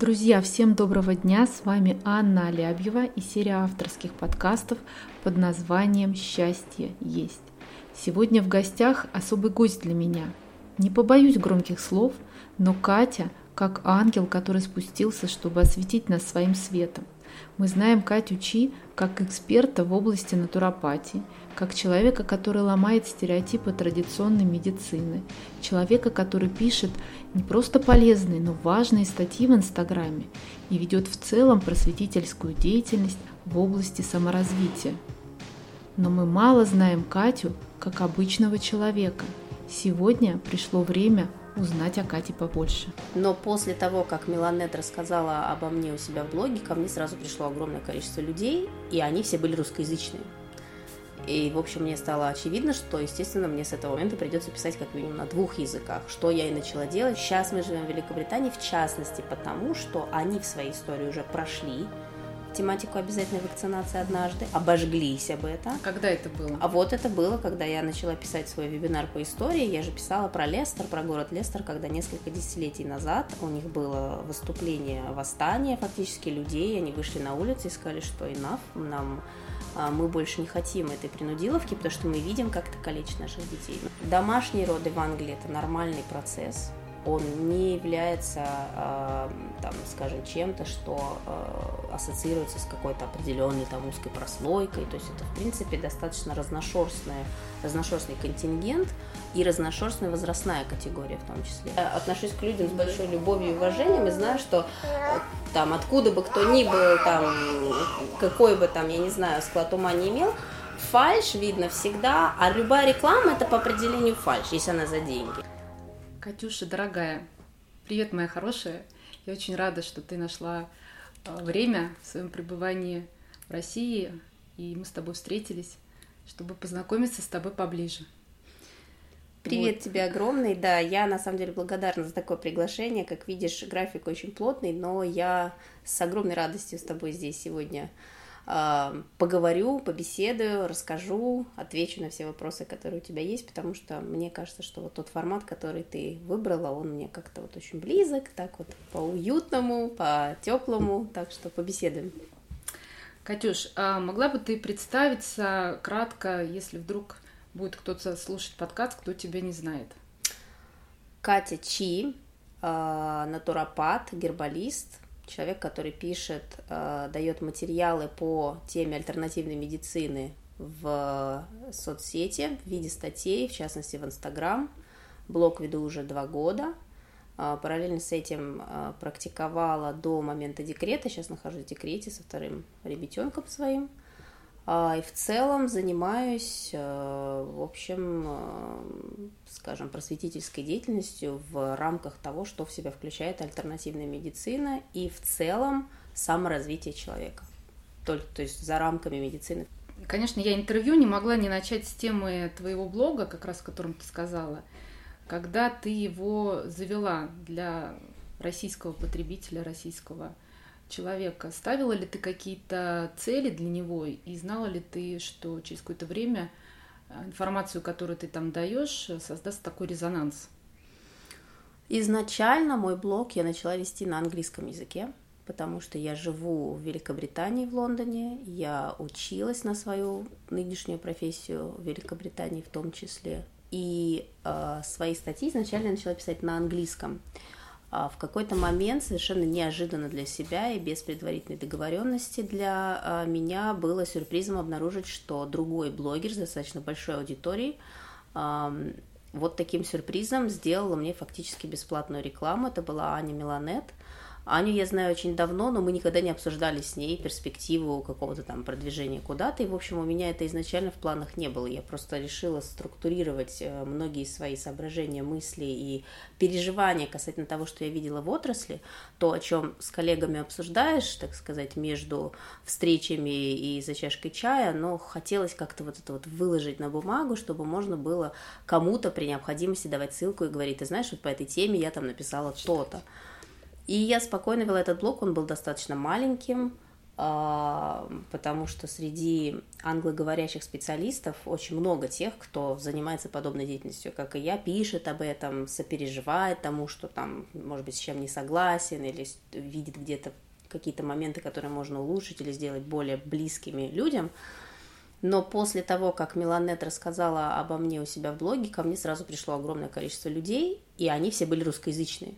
Друзья, всем доброго дня! С вами Анна Алябьева и серия авторских подкастов под названием «Счастье есть». Сегодня в гостях особый гость для меня. Не побоюсь громких слов, но Катя как ангел, который спустился, чтобы осветить нас своим светом. Мы знаем Катю Чи как эксперта в области натуропатии, как человека, который ломает стереотипы традиционной медицины, человека, который пишет не просто полезные, но важные статьи в Инстаграме и ведет в целом просветительскую деятельность в области саморазвития. Но мы мало знаем Катю как обычного человека. Сегодня пришло время узнать о Кате побольше. Но после того, как Меланет рассказала обо мне у себя в блоге, ко мне сразу пришло огромное количество людей, и они все были русскоязычные. И, в общем, мне стало очевидно, что, естественно, мне с этого момента придется писать как минимум на двух языках, что я и начала делать. Сейчас мы живем в Великобритании, в частности, потому что они в своей истории уже прошли тематику обязательной вакцинации однажды, обожглись об этом. Когда это было? А вот это было, когда я начала писать свой вебинар по истории. Я же писала про Лестер, про город Лестер, когда несколько десятилетий назад у них было выступление восстания фактически людей, они вышли на улицу и сказали, что enough, нам а, мы больше не хотим этой принудиловки, потому что мы видим, как это калечит наших детей. Домашние роды в Англии – это нормальный процесс он не является, э, там, скажем, чем-то, что э, ассоциируется с какой-то определенной там узкой прослойкой. То есть это, в принципе, достаточно разношерстный, разношерстный контингент и разношерстная возрастная категория в том числе. Я отношусь к людям с большой любовью и уважением и знаю, что э, там откуда бы кто ни был, там, какой бы там, я не знаю, склад ума не имел, фальш видно всегда, а любая реклама это по определению фальш, если она за деньги. Катюша, дорогая, привет, моя хорошая. Я очень рада, что ты нашла а, время в своем пребывании в России, и мы с тобой встретились, чтобы познакомиться с тобой поближе. Привет вот. тебе огромный, да, я на самом деле благодарна за такое приглашение, как видишь, график очень плотный, но я с огромной радостью с тобой здесь сегодня поговорю, побеседую, расскажу, отвечу на все вопросы, которые у тебя есть, потому что мне кажется, что вот тот формат, который ты выбрала, он мне как-то вот очень близок, так вот по уютному, по теплому, так что побеседуем. Катюш, а могла бы ты представиться кратко, если вдруг будет кто-то слушать подкаст, кто тебя не знает? Катя Чи, а, натуропат, гербалист, человек, который пишет, э, дает материалы по теме альтернативной медицины в соцсети в виде статей, в частности в Инстаграм. Блог веду уже два года. Э, параллельно с этим э, практиковала до момента декрета, сейчас нахожусь в декрете со вторым ребятенком своим. А, и в целом занимаюсь, э, в общем, э, скажем, просветительской деятельностью в рамках того, что в себя включает альтернативная медицина и в целом саморазвитие человека. Только, то есть за рамками медицины. Конечно, я интервью не могла не начать с темы твоего блога, как раз о котором ты сказала. Когда ты его завела для российского потребителя, российского человека. Ставила ли ты какие-то цели для него и знала ли ты, что через какое-то время э, информацию, которую ты там даешь, создаст такой резонанс? Изначально мой блог я начала вести на английском языке, потому что я живу в Великобритании, в Лондоне. Я училась на свою нынешнюю профессию в Великобритании в том числе. И э, свои статьи изначально я начала писать на английском. А, в какой-то момент совершенно неожиданно для себя и без предварительной договоренности для а, меня было сюрпризом обнаружить, что другой блогер с достаточно большой аудиторией вот таким сюрпризом сделала мне фактически бесплатную рекламу. Это была Аня Меланет – Аню я знаю очень давно, но мы никогда не обсуждали с ней перспективу какого-то там продвижения куда-то. И, в общем, у меня это изначально в планах не было. Я просто решила структурировать э, многие свои соображения, мысли и переживания касательно того, что я видела в отрасли, то, о чем с коллегами обсуждаешь, так сказать, между встречами и за чашкой чая, но хотелось как-то вот это вот выложить на бумагу, чтобы можно было кому-то при необходимости давать ссылку и говорить, ты знаешь, вот по этой теме я там написала то-то. И я спокойно вела этот блог, он был достаточно маленьким, а, потому что среди англоговорящих специалистов очень много тех, кто занимается подобной деятельностью, как и я, пишет об этом, сопереживает тому, что там, может быть, с чем не согласен, или видит где-то какие-то моменты, которые можно улучшить или сделать более близкими людям. Но после того, как Меланет рассказала обо мне у себя в блоге, ко мне сразу пришло огромное количество людей, и они все были русскоязычные.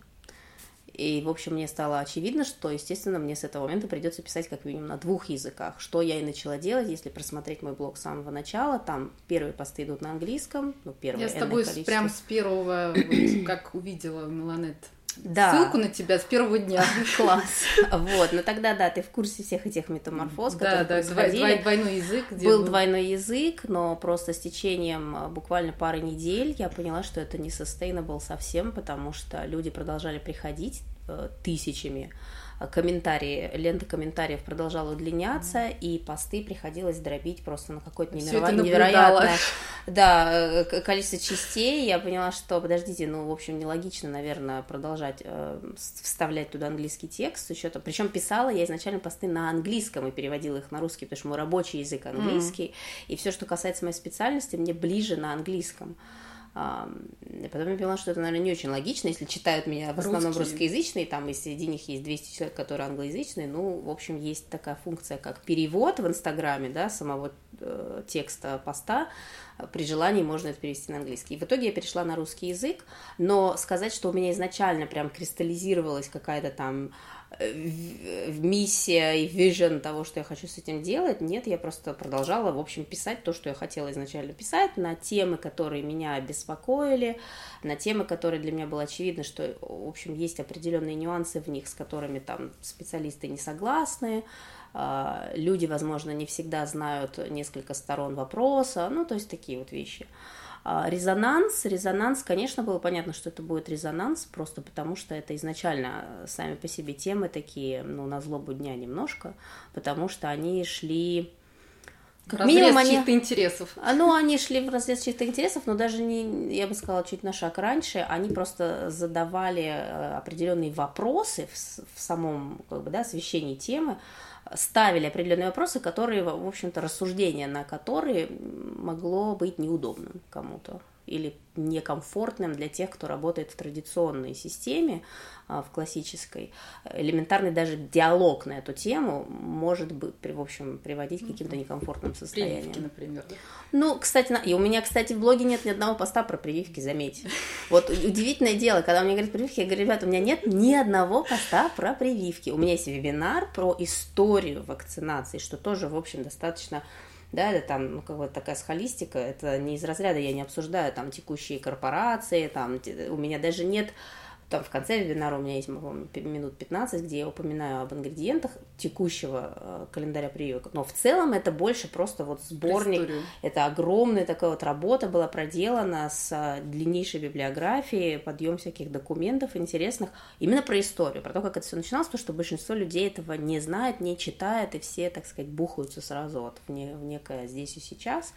И, в общем, мне стало очевидно, что, естественно, мне с этого момента придется писать как минимум на двух языках, что я и начала делать, если просмотреть мой блог с самого начала, там первые посты идут на английском, ну, первое Я с тобой прям с первого, как увидела Меланет да. ссылку на тебя с первого дня. Класс. Вот, но тогда, да, ты в курсе всех этих метаморфоз, которые да, да, двойной язык. Был двойной язык, но просто с течением а, буквально пары недель я поняла, что это не sustainable совсем, потому что люди продолжали приходить э, тысячами, комментарии, лента комментариев продолжала удлиняться, и посты приходилось дробить просто на какое-то неверо... невероятное да, э, количество частей. Я поняла, что, подождите, ну, в общем, нелогично, наверное, продолжать э, вставлять туда английский текст с учетом... Причем писала я изначально посты на английском и переводила их на русский, потому что мой рабочий язык английский, mm-hmm. и все, что касается моей специальности, мне ближе на английском. Потом я поняла, что это, наверное, не очень логично, если читают меня в основном Русские. русскоязычные, там и среди них есть 200 человек, которые англоязычные, ну, в общем, есть такая функция, как перевод в Инстаграме, да, самого э, текста поста, при желании можно это перевести на английский. И в итоге я перешла на русский язык, но сказать, что у меня изначально прям кристаллизировалась какая-то там миссия и вижен того, что я хочу с этим делать. Нет, я просто продолжала, в общем, писать то, что я хотела изначально писать, на темы, которые меня беспокоили, на темы, которые для меня было очевидно, что, в общем, есть определенные нюансы в них, с которыми там специалисты не согласны, а, люди, возможно, не всегда знают несколько сторон вопроса, ну, то есть такие вот вещи. Резонанс, резонанс, конечно, было понятно, что это будет резонанс, просто потому что это изначально сами по себе темы такие, ну, на злобу дня немножко, потому что они шли разрез минимум они... чьих-то интересов. А, ну, они шли в разрез чьих-то интересов, но даже не, я бы сказала, чуть на шаг раньше, они просто задавали э, определенные вопросы в, в самом, как бы, да, освещении темы, ставили определенные вопросы, которые, в общем-то, рассуждения на которые могло быть неудобным кому-то или некомфортным для тех, кто работает в традиционной системе, в классической. Элементарный даже диалог на эту тему может быть, в общем, приводить к каким-то некомфортным состояниям. Прививки, например, да? Ну, кстати, и у меня, кстати, в блоге нет ни одного поста про прививки, заметьте. Вот удивительное дело, когда мне говорят прививки, я говорю, ребята, у меня нет ни одного поста про прививки. У меня есть вебинар про историю вакцинации, что тоже, в общем, достаточно да, это там, ну, как бы такая схолистика, это не из разряда, я не обсуждаю там текущие корпорации, там, у меня даже нет там в конце вебинара у меня есть, минут 15, где я упоминаю об ингредиентах текущего э, календаря прививок. Но в целом это больше просто вот сборник. Это огромная такая вот работа была проделана с э, длиннейшей библиографией, подъем всяких документов интересных, именно про историю, про то, как это все начиналось, потому что большинство людей этого не знает, не читает, и все, так сказать, бухаются сразу вот в, не, в некое здесь и сейчас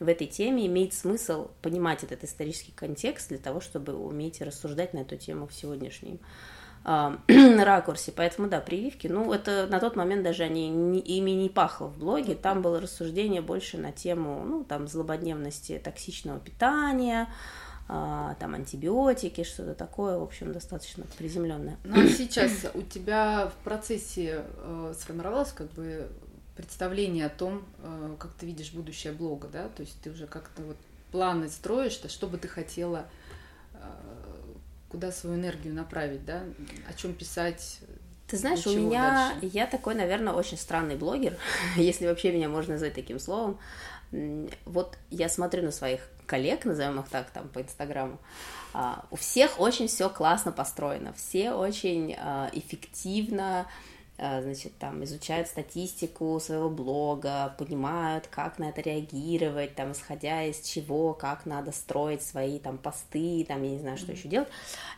в этой теме имеет смысл понимать этот исторический контекст для того, чтобы уметь рассуждать на эту тему в сегодняшнем э, ракурсе. Поэтому, да, прививки, ну, это на тот момент даже они, ими не пахло в блоге, там было рассуждение больше на тему, ну, там, злободневности токсичного питания, а, там антибиотики, что-то такое, в общем, достаточно приземленное. Ну а сейчас у тебя в процессе э, сформировалось как бы представление о том, э, как ты видишь будущее блога, да, то есть ты уже как-то вот планы строишь, то что бы ты хотела, э, куда свою энергию направить, да, о чем писать. Ты знаешь, у меня, дальше? я такой, наверное, очень странный блогер, если вообще меня можно назвать таким словом. Вот я смотрю на своих коллег, назовем их так, там, по Инстаграму, а, у всех очень все классно построено, все очень а, эффективно значит, там изучают статистику своего блога, понимают, как на это реагировать, там, исходя из чего, как надо строить свои там посты, там, я не знаю, что еще делать.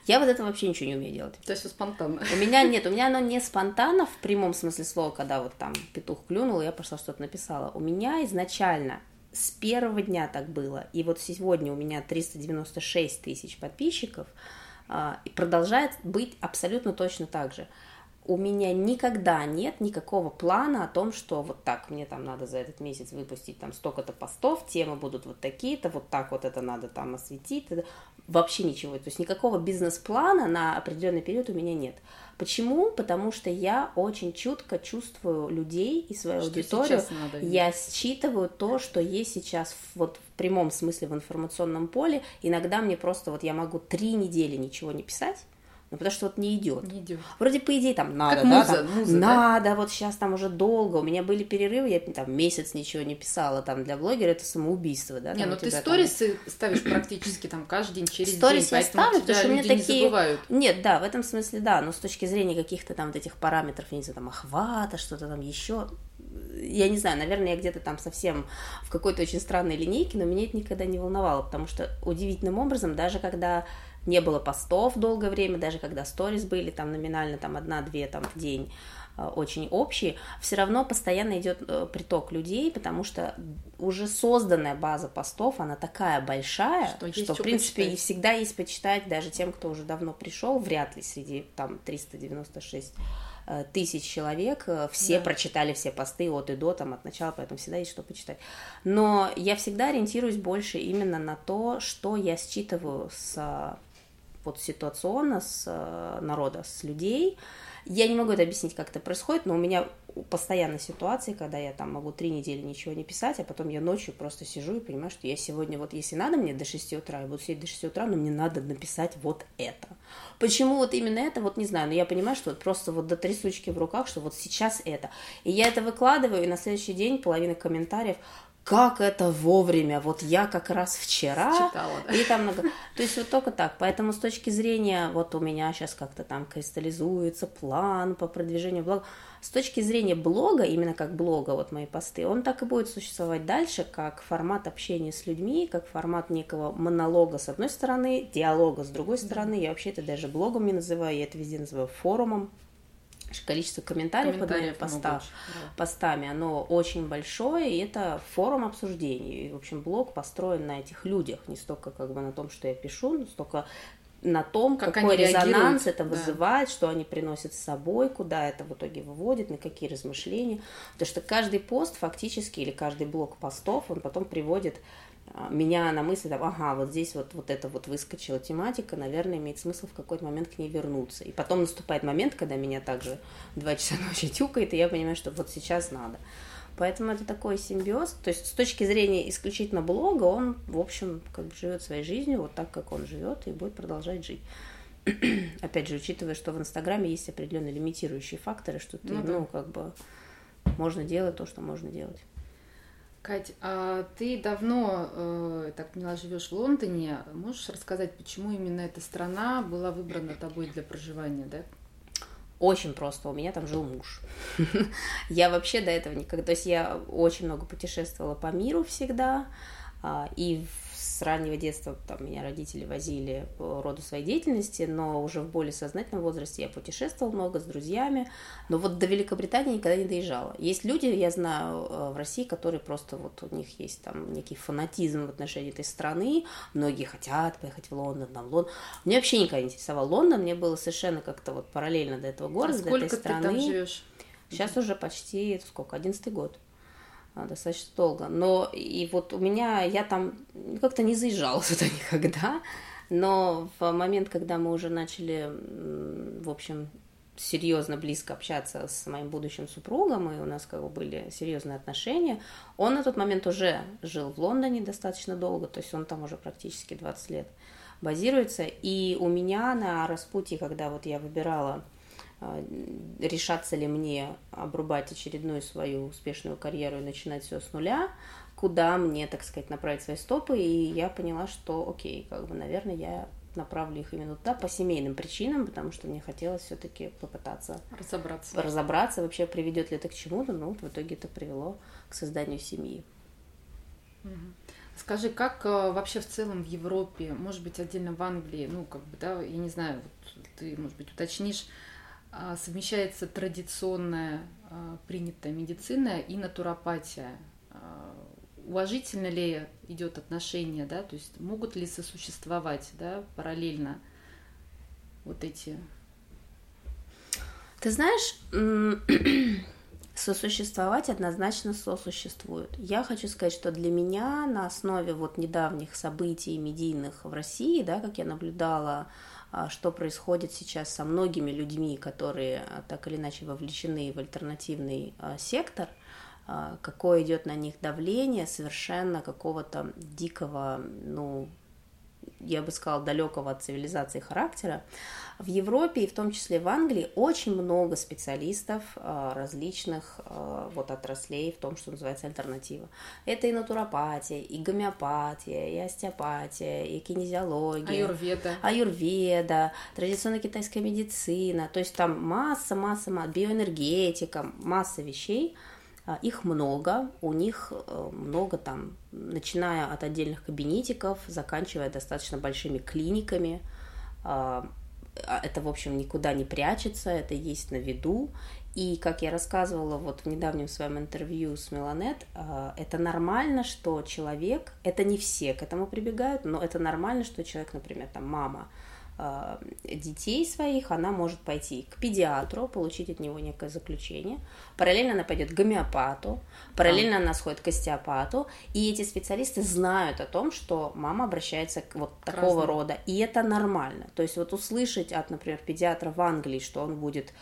Я вот это вообще ничего не умею делать. То есть спонтанно. У меня нет, у меня оно не спонтанно в прямом смысле слова, когда вот там петух клюнул, я пошла что-то написала. У меня изначально с первого дня так было, и вот сегодня у меня 396 тысяч подписчиков, а, и продолжает быть абсолютно точно так же у меня никогда нет никакого плана о том, что вот так мне там надо за этот месяц выпустить там столько-то постов, темы будут вот такие-то, вот так вот это надо там осветить, вообще ничего, то есть никакого бизнес-плана на определенный период у меня нет. Почему? Потому что я очень чутко чувствую людей и свою что аудиторию. Надо я считываю то, что есть сейчас вот в прямом смысле в информационном поле. Иногда мне просто вот я могу три недели ничего не писать, ну, потому что вот не идет. Не идет. Вроде по идее там надо, как да, там, муза, надо, да? вот сейчас там уже долго. У меня были перерывы, я там месяц ничего не писала, там для блогера это самоубийство, да? Не, ну ты сторисы там... ставишь практически там каждый день через Сторис день, я ставлю, потому что у меня такие... Не Нет, да, в этом смысле да, но с точки зрения каких-то там вот этих параметров, я не знаю, там охвата, что-то там еще, я не знаю, наверное, я где-то там совсем в какой-то очень странной линейке, но меня это никогда не волновало, потому что удивительным образом, даже когда не было постов долгое время, даже когда сторис были, там номинально там одна-две там в день, э, очень общие, все равно постоянно идет э, приток людей, потому что уже созданная база постов, она такая большая, что, что в принципе почитать. всегда есть почитать даже тем, кто уже давно пришел, вряд ли среди там 396 э, тысяч человек, все да. прочитали все посты от и до, там, от начала, поэтому всегда есть что почитать. Но я всегда ориентируюсь больше именно на то, что я считываю с вот ситуационно с э, народа, с людей. Я не могу это объяснить, как это происходит, но у меня постоянно ситуации, когда я там могу три недели ничего не писать, а потом я ночью просто сижу и понимаю, что я сегодня, вот если надо мне до 6 утра, я буду сидеть до 6 утра, но мне надо написать вот это. Почему вот именно это, вот не знаю, но я понимаю, что вот просто вот до трясучки в руках, что вот сейчас это. И я это выкладываю, и на следующий день половина комментариев, как это вовремя, вот я как раз вчера, Читала, да? и там много, то есть вот только так, поэтому с точки зрения, вот у меня сейчас как-то там кристаллизуется план по продвижению блога, с точки зрения блога, именно как блога, вот мои посты, он так и будет существовать дальше, как формат общения с людьми, как формат некого монолога с одной стороны, диалога с другой стороны, я вообще это даже блогом не называю, я это везде называю форумом, количество комментариев, комментариев под моими поста, да. постами, оно очень большое, и это форум обсуждений. И, в общем, блог построен на этих людях, не столько как бы на том, что я пишу, но столько на том, как какой резонанс это вызывает, да. что они приносят с собой, куда это в итоге выводит, на какие размышления. Потому что каждый пост фактически, или каждый блок постов, он потом приводит меня на мысль, там, ага, вот здесь вот, вот это вот выскочила тематика, наверное, имеет смысл в какой-то момент к ней вернуться. И потом наступает момент, когда меня также два часа ночи тюкает, и я понимаю, что вот сейчас надо. Поэтому это такой симбиоз. То есть с точки зрения исключительно блога, он, в общем, как бы живет своей жизнью вот так, как он живет, и будет продолжать жить. Опять же, учитывая, что в Инстаграме есть определенные лимитирующие факторы, что ты, ну, да. ну как бы, можно делать то, что можно делать. Кать, а ты давно, э, так поняла, живешь в Лондоне. Можешь рассказать, почему именно эта страна была выбрана тобой для проживания, да? Очень просто. У меня там жил муж. я вообще до этого никогда... То есть я очень много путешествовала по миру всегда. А, и раннего детства там, меня родители возили по роду своей деятельности, но уже в более сознательном возрасте я путешествовала много с друзьями, но вот до Великобритании никогда не доезжала. Есть люди, я знаю, э, в России, которые просто вот у них есть там некий фанатизм в отношении этой страны, многие хотят поехать в Лондон, там Лондон. Мне вообще никогда не интересовал Лондон, мне было совершенно как-то вот параллельно до этого города, а до этой страны. Ты там живешь? Сейчас уже почти, сколько, одиннадцатый год. А, достаточно долго. Но и вот у меня, я там как-то не заезжала сюда никогда, но в момент, когда мы уже начали, в общем, серьезно близко общаться с моим будущим супругом, и у нас как бы были серьезные отношения, он на тот момент уже жил в Лондоне достаточно долго, то есть он там уже практически 20 лет базируется, и у меня на распутье, когда вот я выбирала решаться ли мне обрубать очередную свою успешную карьеру и начинать все с нуля, куда мне, так сказать, направить свои стопы, и я поняла, что окей, как бы, наверное, я направлю их именно туда по семейным причинам, потому что мне хотелось все-таки попытаться разобраться. разобраться, вообще приведет ли это к чему-то, но в итоге это привело к созданию семьи. Скажи, как э, вообще в целом в Европе, может быть, отдельно в Англии, ну, как бы, да, я не знаю, вот ты, может быть, уточнишь, а, совмещается традиционная а, принятая медицина и натуропатия. А, уважительно ли идет отношение, да, то есть могут ли сосуществовать, да, параллельно вот эти Ты знаешь, сосуществовать однозначно сосуществуют. Я хочу сказать, что для меня на основе вот недавних событий медийных в России, да, как я наблюдала, а, что происходит сейчас со многими людьми, которые а, так или иначе вовлечены в альтернативный а, сектор, какое идет на них давление совершенно какого-то дикого, ну, я бы сказала, далекого от цивилизации характера. В Европе и в том числе в Англии очень много специалистов а, различных а, вот отраслей в том, что называется альтернатива. Это и натуропатия, и гомеопатия, и остеопатия, и кинезиология. Аюрведа. Аюрведа, традиционная китайская медицина. То есть там масса, масса, биоэнергетика, масса вещей – их много, у них э, много там, начиная от отдельных кабинетиков, заканчивая достаточно большими клиниками. А, а, это, в общем, никуда не прячется, это есть на виду. И, как я рассказывала вот в недавнем своем интервью с Меланет, это нормально, что человек, это не все к этому прибегают, но это нормально, что человек, например, там мама, детей своих, она может пойти к педиатру, получить от него некое заключение. Параллельно она пойдет к гомеопату, параллельно она сходит к остеопату, и эти специалисты знают о том, что мама обращается к вот такого Разным. рода, и это нормально. То есть вот услышать от, например, педиатра в Англии, что он будет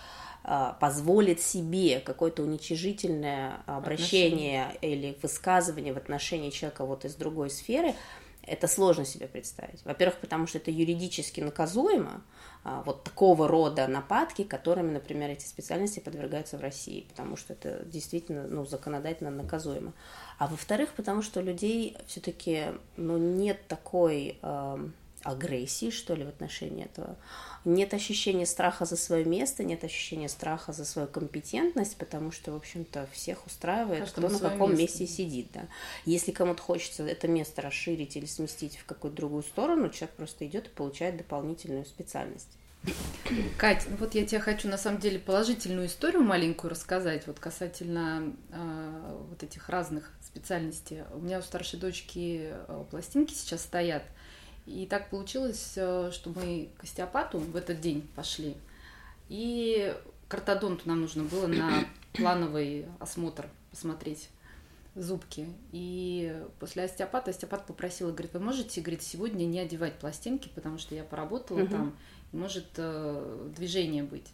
э, позволит себе какое-то уничижительное обращение Отношения. или высказывание в отношении человека вот из другой сферы, это сложно себе представить. Во-первых, потому что это юридически наказуемо, а, вот такого рода нападки, которыми, например, эти специальности подвергаются в России, потому что это действительно ну, законодательно наказуемо. А во-вторых, потому что у людей все-таки ну, нет такой э, агрессии, что ли, в отношении этого нет ощущения страха за свое место, нет ощущения страха за свою компетентность, потому что, в общем-то, всех устраивает, Каждому кто на каком место. месте сидит. Да. Если кому-то хочется это место расширить или сместить в какую-то другую сторону, человек просто идет и получает дополнительную специальность. Кать, ну вот я тебе хочу на самом деле положительную историю маленькую рассказать, вот касательно э, вот этих разных специальностей. У меня у старшей дочки э, пластинки сейчас стоят, и так получилось, э, что мы к остеопату в этот день пошли. И к ортодонту нам нужно было на плановый осмотр посмотреть зубки. И после остеопата остеопат попросила, говорит, вы можете, говорит, сегодня не одевать пластинки, потому что я поработала угу. там, и может э, движение быть.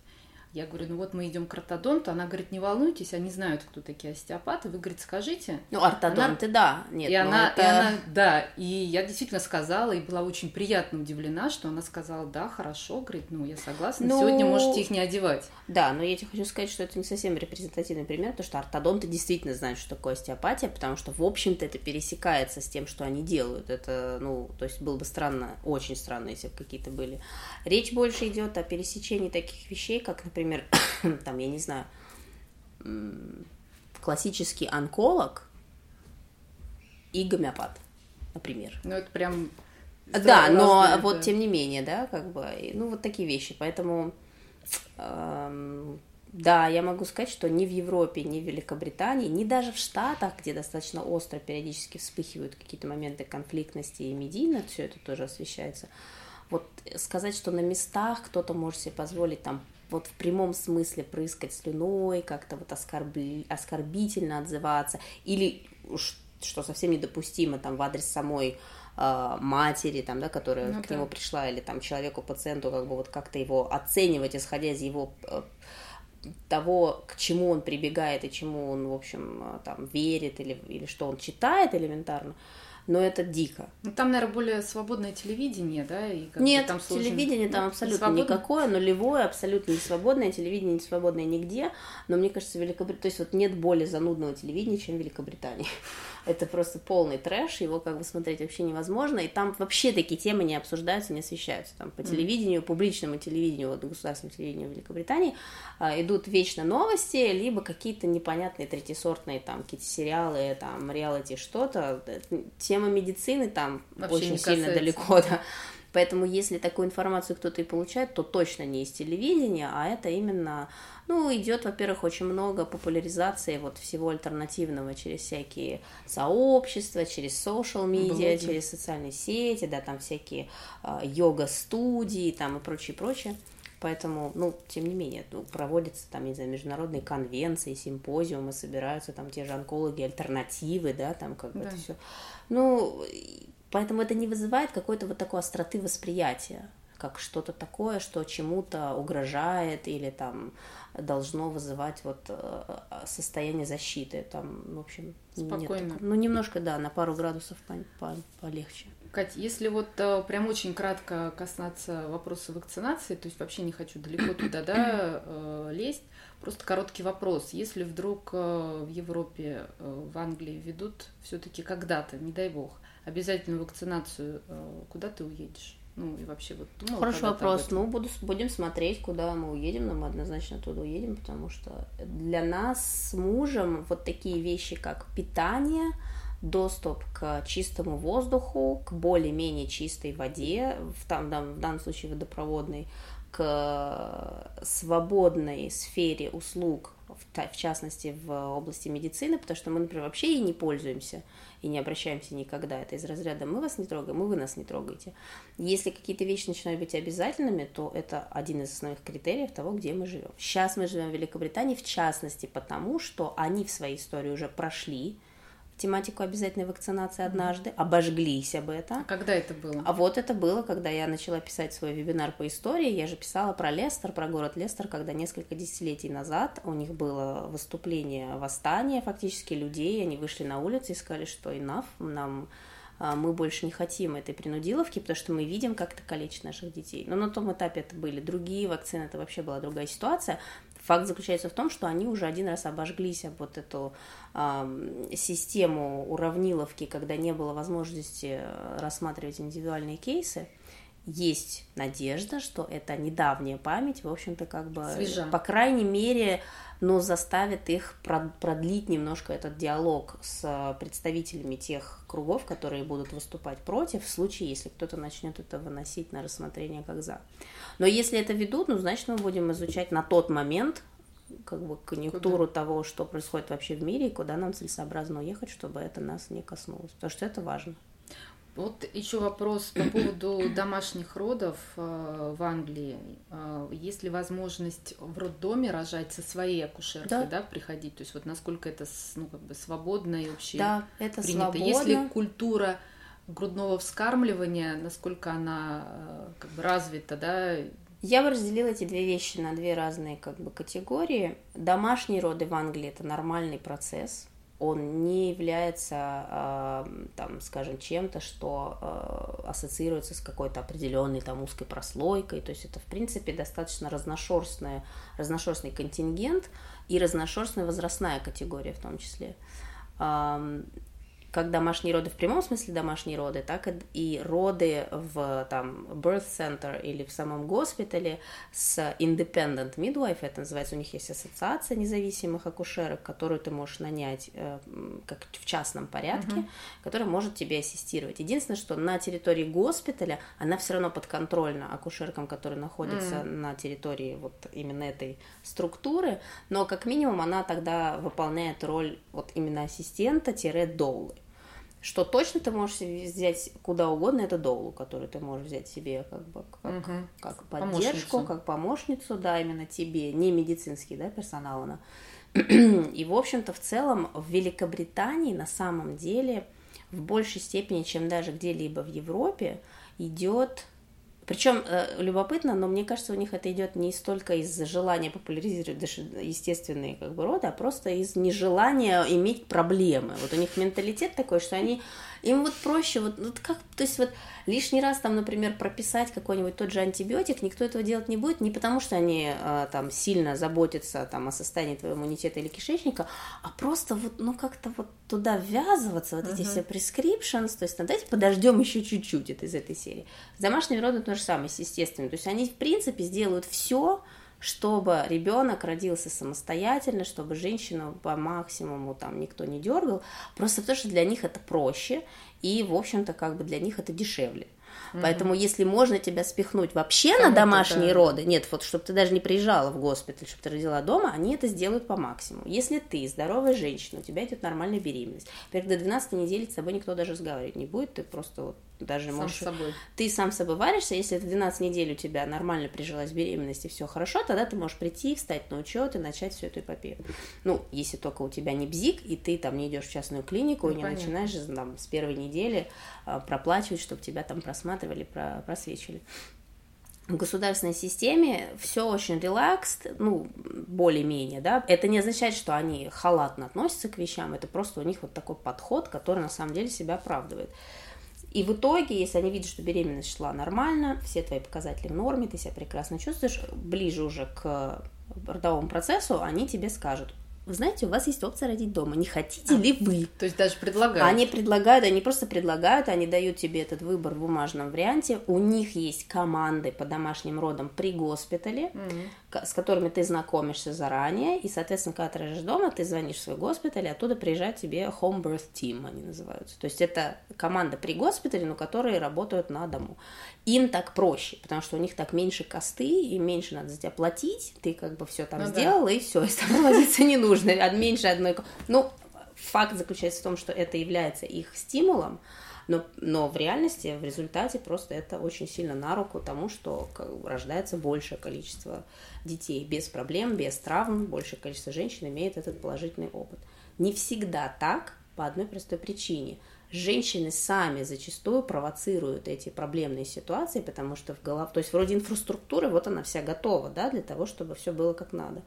Я говорю, ну вот мы идем к ортодонту. Она говорит, не волнуйтесь, они знают, кто такие остеопаты. Вы, говорит, скажите. Ну, ортодонты, она... да. Нет, и, она, это... и она, да. И я действительно сказала, и была очень приятно удивлена, что она сказала, да, хорошо, говорит, ну, я согласна, ну... сегодня можете их не одевать. Да, но я тебе хочу сказать, что это не совсем репрезентативный пример, потому что ортодонты действительно знают, что такое остеопатия, потому что, в общем-то, это пересекается с тем, что они делают. Это, ну, то есть было бы странно, очень странно, если бы какие-то были. Речь больше идет о пересечении таких вещей, как, например, например, там, я не знаю, классический онколог и гомеопат, например. Ну, это прям... Да, но разные, вот тем не менее, да, как бы, ну, вот такие вещи, поэтому... Эм, да, я могу сказать, что ни в Европе, ни в Великобритании, ни даже в Штатах, где достаточно остро периодически вспыхивают какие-то моменты конфликтности и медийно все это тоже освещается. Вот сказать, что на местах кто-то может себе позволить там вот в прямом смысле прыскать слюной, как-то вот оскорби, оскорбительно отзываться, или что совсем недопустимо там в адрес самой э, матери, там, да, которая ну, к да. нему пришла, или там человеку, пациенту, как бы вот как-то его оценивать, исходя из его э, того, к чему он прибегает и чему он, в общем, э, там верит или, или что он читает элементарно, но это дико. Ну, там, наверное, более свободное телевидение, да? И Нет, там сложен... телевидение там ну, абсолютно не никакое, нулевое, абсолютно не свободное, телевидение не свободное нигде, но мне кажется, Великобритания, то есть вот нет более занудного телевидения, чем в Великобритании это просто полный трэш, его как бы смотреть вообще невозможно, и там вообще такие темы не обсуждаются, не освещаются. Там по телевидению, публичному телевидению, вот государственному телевидению Великобритании а, идут вечно новости, либо какие-то непонятные третьесортные там какие-то сериалы, там реалити что-то. Тема медицины там вообще очень сильно далеко, да. Поэтому если такую информацию кто-то и получает, то точно не из телевидения, а это именно ну, идет, во-первых, очень много популяризации вот всего альтернативного через всякие сообщества, через social media, через социальные сети, да, там всякие э, йога-студии там и прочее, прочее. Поэтому, ну, тем не менее, ну, проводятся там, не знаю, международные конвенции, симпозиумы, собираются там те же онкологи, альтернативы, да, там как бы да. это все. Ну, поэтому это не вызывает какой-то вот такой остроты восприятия как что-то такое, что чему-то угрожает или там должно вызывать вот э, состояние защиты. Там, в общем, Спокойно. Нет, ну, немножко, да, на пару градусов по, по, полегче. Кать, если вот э, прям очень кратко касаться вопроса вакцинации, то есть вообще не хочу далеко туда да, э, лезть, просто короткий вопрос. Если вдруг в Европе, в Англии ведут все-таки когда-то, не дай бог, обязательную вакцинацию, куда ты уедешь? Ну и вообще вот думала, Хороший вопрос. Ну, буду, будем смотреть, куда мы уедем, но мы однозначно туда уедем, потому что для нас с мужем вот такие вещи, как питание, доступ к чистому воздуху, к более-менее чистой воде, в, там, в данном случае водопроводной, к свободной сфере услуг, в, частности в области медицины, потому что мы, например, вообще ей не пользуемся и не обращаемся никогда. Это из разряда мы вас не трогаем, и вы нас не трогаете. Если какие-то вещи начинают быть обязательными, то это один из основных критериев того, где мы живем. Сейчас мы живем в Великобритании, в частности, потому что они в своей истории уже прошли тематику обязательной вакцинации однажды, обожглись об этом. А когда это было? А вот это было, когда я начала писать свой вебинар по истории. Я же писала про Лестер, про город Лестер, когда несколько десятилетий назад у них было выступление восстания фактически людей, они вышли на улицу и сказали, что enough, нам а, мы больше не хотим этой принудиловки, потому что мы видим, как это калечит наших детей. Но на том этапе это были другие вакцины, это вообще была другая ситуация. Факт заключается в том, что они уже один раз обожглись об вот эту систему уравниловки, когда не было возможности э, рассматривать индивидуальные кейсы. Есть надежда, что это недавняя память, в общем-то, как бы, Свежа. по крайней мере, но заставит их продлить немножко этот диалог с представителями тех кругов, которые будут выступать против, в случае, если кто-то начнет это выносить на рассмотрение как за. Но если это ведут, ну, значит, мы будем изучать на тот момент как бы конъюнктуру куда? того, что происходит вообще в мире, и куда нам целесообразно уехать, чтобы это нас не коснулось. Потому что это важно. Вот еще вопрос по поводу домашних родов э, в Англии. Э, есть ли возможность в роддоме рожать со своей акушеркой, да, да приходить? То есть вот насколько это ну, как бы свободно и вообще да, это принято? Свободно. Есть ли культура грудного вскармливания, насколько она э, как бы развита, да? Я бы разделила эти две вещи на две разные как бы категории. Домашние роды в Англии это нормальный процесс он не является, там, скажем, чем-то, что э, ассоциируется с какой-то определенной там узкой прослойкой. То есть это, в принципе, достаточно разношерстный, разношерстный контингент и разношерстная возрастная категория в том числе как домашние роды в прямом смысле домашние роды, так и роды в там birth center или в самом госпитале с independent midwife, это называется, у них есть ассоциация независимых акушерок, которую ты можешь нанять э, как в частном порядке, uh-huh. которая может тебе ассистировать. Единственное, что на территории госпиталя она все равно подконтрольна акушеркам, которые находятся uh-huh. на территории вот именно этой структуры, но как минимум она тогда выполняет роль вот именно ассистента-доулы. Что точно ты можешь взять куда угодно, это долу, которую ты можешь взять себе как бы как, угу. как поддержку, помощницу. как помощницу, да, именно тебе, не медицинский, да, персонал она. И, в общем-то, в целом в Великобритании на самом деле в большей степени, чем даже где-либо в Европе, идет причем э, любопытно, но мне кажется, у них это идет не столько из желания популяризировать естественные как бы роды, а просто из нежелания иметь проблемы. Вот у них менталитет такой, что они им вот проще, вот, вот как, то есть вот лишний раз там, например, прописать какой-нибудь тот же антибиотик, никто этого делать не будет, не потому что они а, там сильно заботятся там о состоянии твоего иммунитета или кишечника, а просто вот, ну как-то вот туда ввязываться, вот uh-huh. эти все prescriptions, то есть, ну, давайте подождем еще чуть-чуть это из этой серии. С домашними родами то же самое, естественно, то есть они, в принципе, сделают все, чтобы ребенок родился самостоятельно, чтобы женщину по максимуму там никто не дергал, просто потому что для них это проще, и, в общем-то, как бы для них это дешевле. Угу. Поэтому, если можно тебя спихнуть вообще Кому на домашние да. роды, нет, вот чтобы ты даже не приезжала в госпиталь, чтобы ты родила дома, они это сделают по максимуму. Если ты здоровая женщина, у тебя идет нормальная беременность, во до 12 недели с тобой никто даже разговаривать не будет, ты просто вот даже сам можешь... собой. Ты сам с собой варишься, если это 12 недель у тебя нормально прижилась беременность и все хорошо, тогда ты можешь прийти, встать на учет и начать всю эту эпопею. Ну, если только у тебя не бзик, и ты там не идешь в частную клинику Ну, и не понятно. начинаешь там, с первой недели а, проплачивать, чтобы тебя там просматривали, про- просвечивали. В государственной системе все очень релакс, ну, более-менее, да. Это не означает, что они халатно относятся к вещам, это просто у них вот такой подход, который на самом деле себя оправдывает. И в итоге, если они видят, что беременность шла нормально, все твои показатели в норме, ты себя прекрасно чувствуешь, ближе уже к родовому процессу, они тебе скажут, вы знаете, у вас есть опция родить дома, не хотите А. ли вы? То есть даже предлагают. Они предлагают, они просто предлагают, они дают тебе этот выбор в бумажном варианте. У них есть команды по домашним родам при госпитале, Мгм. С которыми ты знакомишься заранее, и, соответственно, когда ты рожаешь дома, ты звонишь в свой госпиталь, и оттуда приезжает тебе home birth team, они называются. То есть это команда при госпитале, но которые работают на дому. Им так проще, потому что у них так меньше косты, и меньше надо за тебя платить, ты как бы все там Ну да. сделала, и все, и с тобой возиться не нужно, от меньше одной... Ну, факт заключается в том, что это является их стимулом, но, но в реальности, в результате просто это очень сильно на руку тому, что как рождается большее количество детей без проблем, без травм, большее количество женщин имеет этот положительный опыт. Не всегда так по одной простой причине. Женщины сами зачастую провоцируют эти проблемные ситуации, потому что в голов... То есть вроде инфраструктуры, вот она вся готова, да, для того, чтобы все было как надо.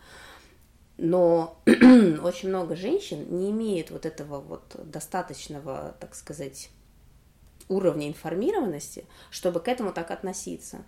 Но очень много женщин не имеют вот этого вот достаточного, так сказать, уровня информированности, чтобы к этому так относиться.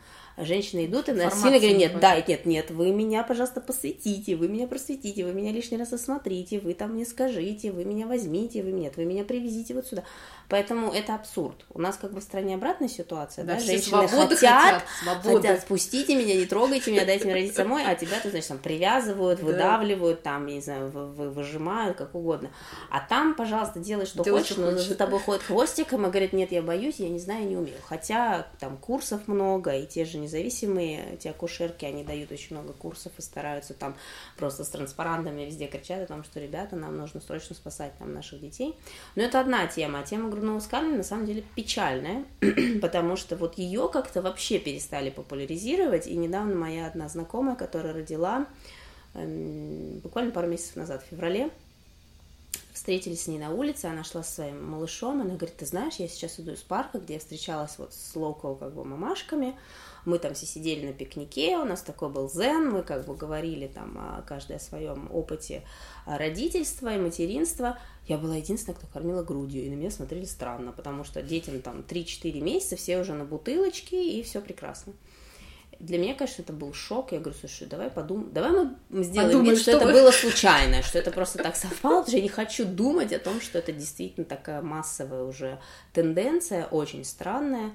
Женщины идут и насильно говорят, не нет, да, нет, нет, вы меня, пожалуйста, посвятите, вы меня просветите, вы меня лишний раз осмотрите, вы там мне скажите, вы меня возьмите, вы нет, вы меня привезите вот сюда. Поэтому это абсурд. У нас как бы в стране обратная ситуация, Да, да, женщины хотят, хотят, свободы. хотят, спустите меня, не трогайте меня, дайте мне родить самой, а тебя, ты, значит, там привязывают, Да. выдавливают, там, я не знаю, вы- вы- выжимают, как угодно. А там, пожалуйста, делай, что Делай, хочешь, но за тобой ходит хвостиком и говорит, нет, я боюсь, я не знаю, не умею. Хотя там курсов много, и те же независимые, эти акушерки, они дают очень много курсов и стараются там просто с транспарантами везде кричат о том, что, ребята, нам нужно срочно спасать там наших детей. Но это одна тема, а тема грудного вскармливания на самом деле печальная, потому что вот ее как-то вообще перестали популяризировать, и недавно моя одна знакомая, которая родила эм, буквально пару месяцев назад, в феврале, встретились с ней на улице, она шла со своим малышом, она говорит, ты знаешь, я сейчас иду из парка, где я встречалась вот с локал как бы мамашками, мы там все сидели на пикнике, у нас такой был зен, мы как бы говорили там о каждой о своем опыте а, родительства и материнства. Я была единственная, кто кормила грудью, и на меня смотрели странно, потому что детям там 3-4 месяца, все уже на бутылочке, и все прекрасно. Для меня, конечно, это был шок. Я говорю, слушай, давай подумаем, давай мы сделаем Подумай, вид, что, что это вы- было случайно, что это просто так совпало, потому что я не хочу думать о том, что это действительно такая массовая уже тенденция, очень странная.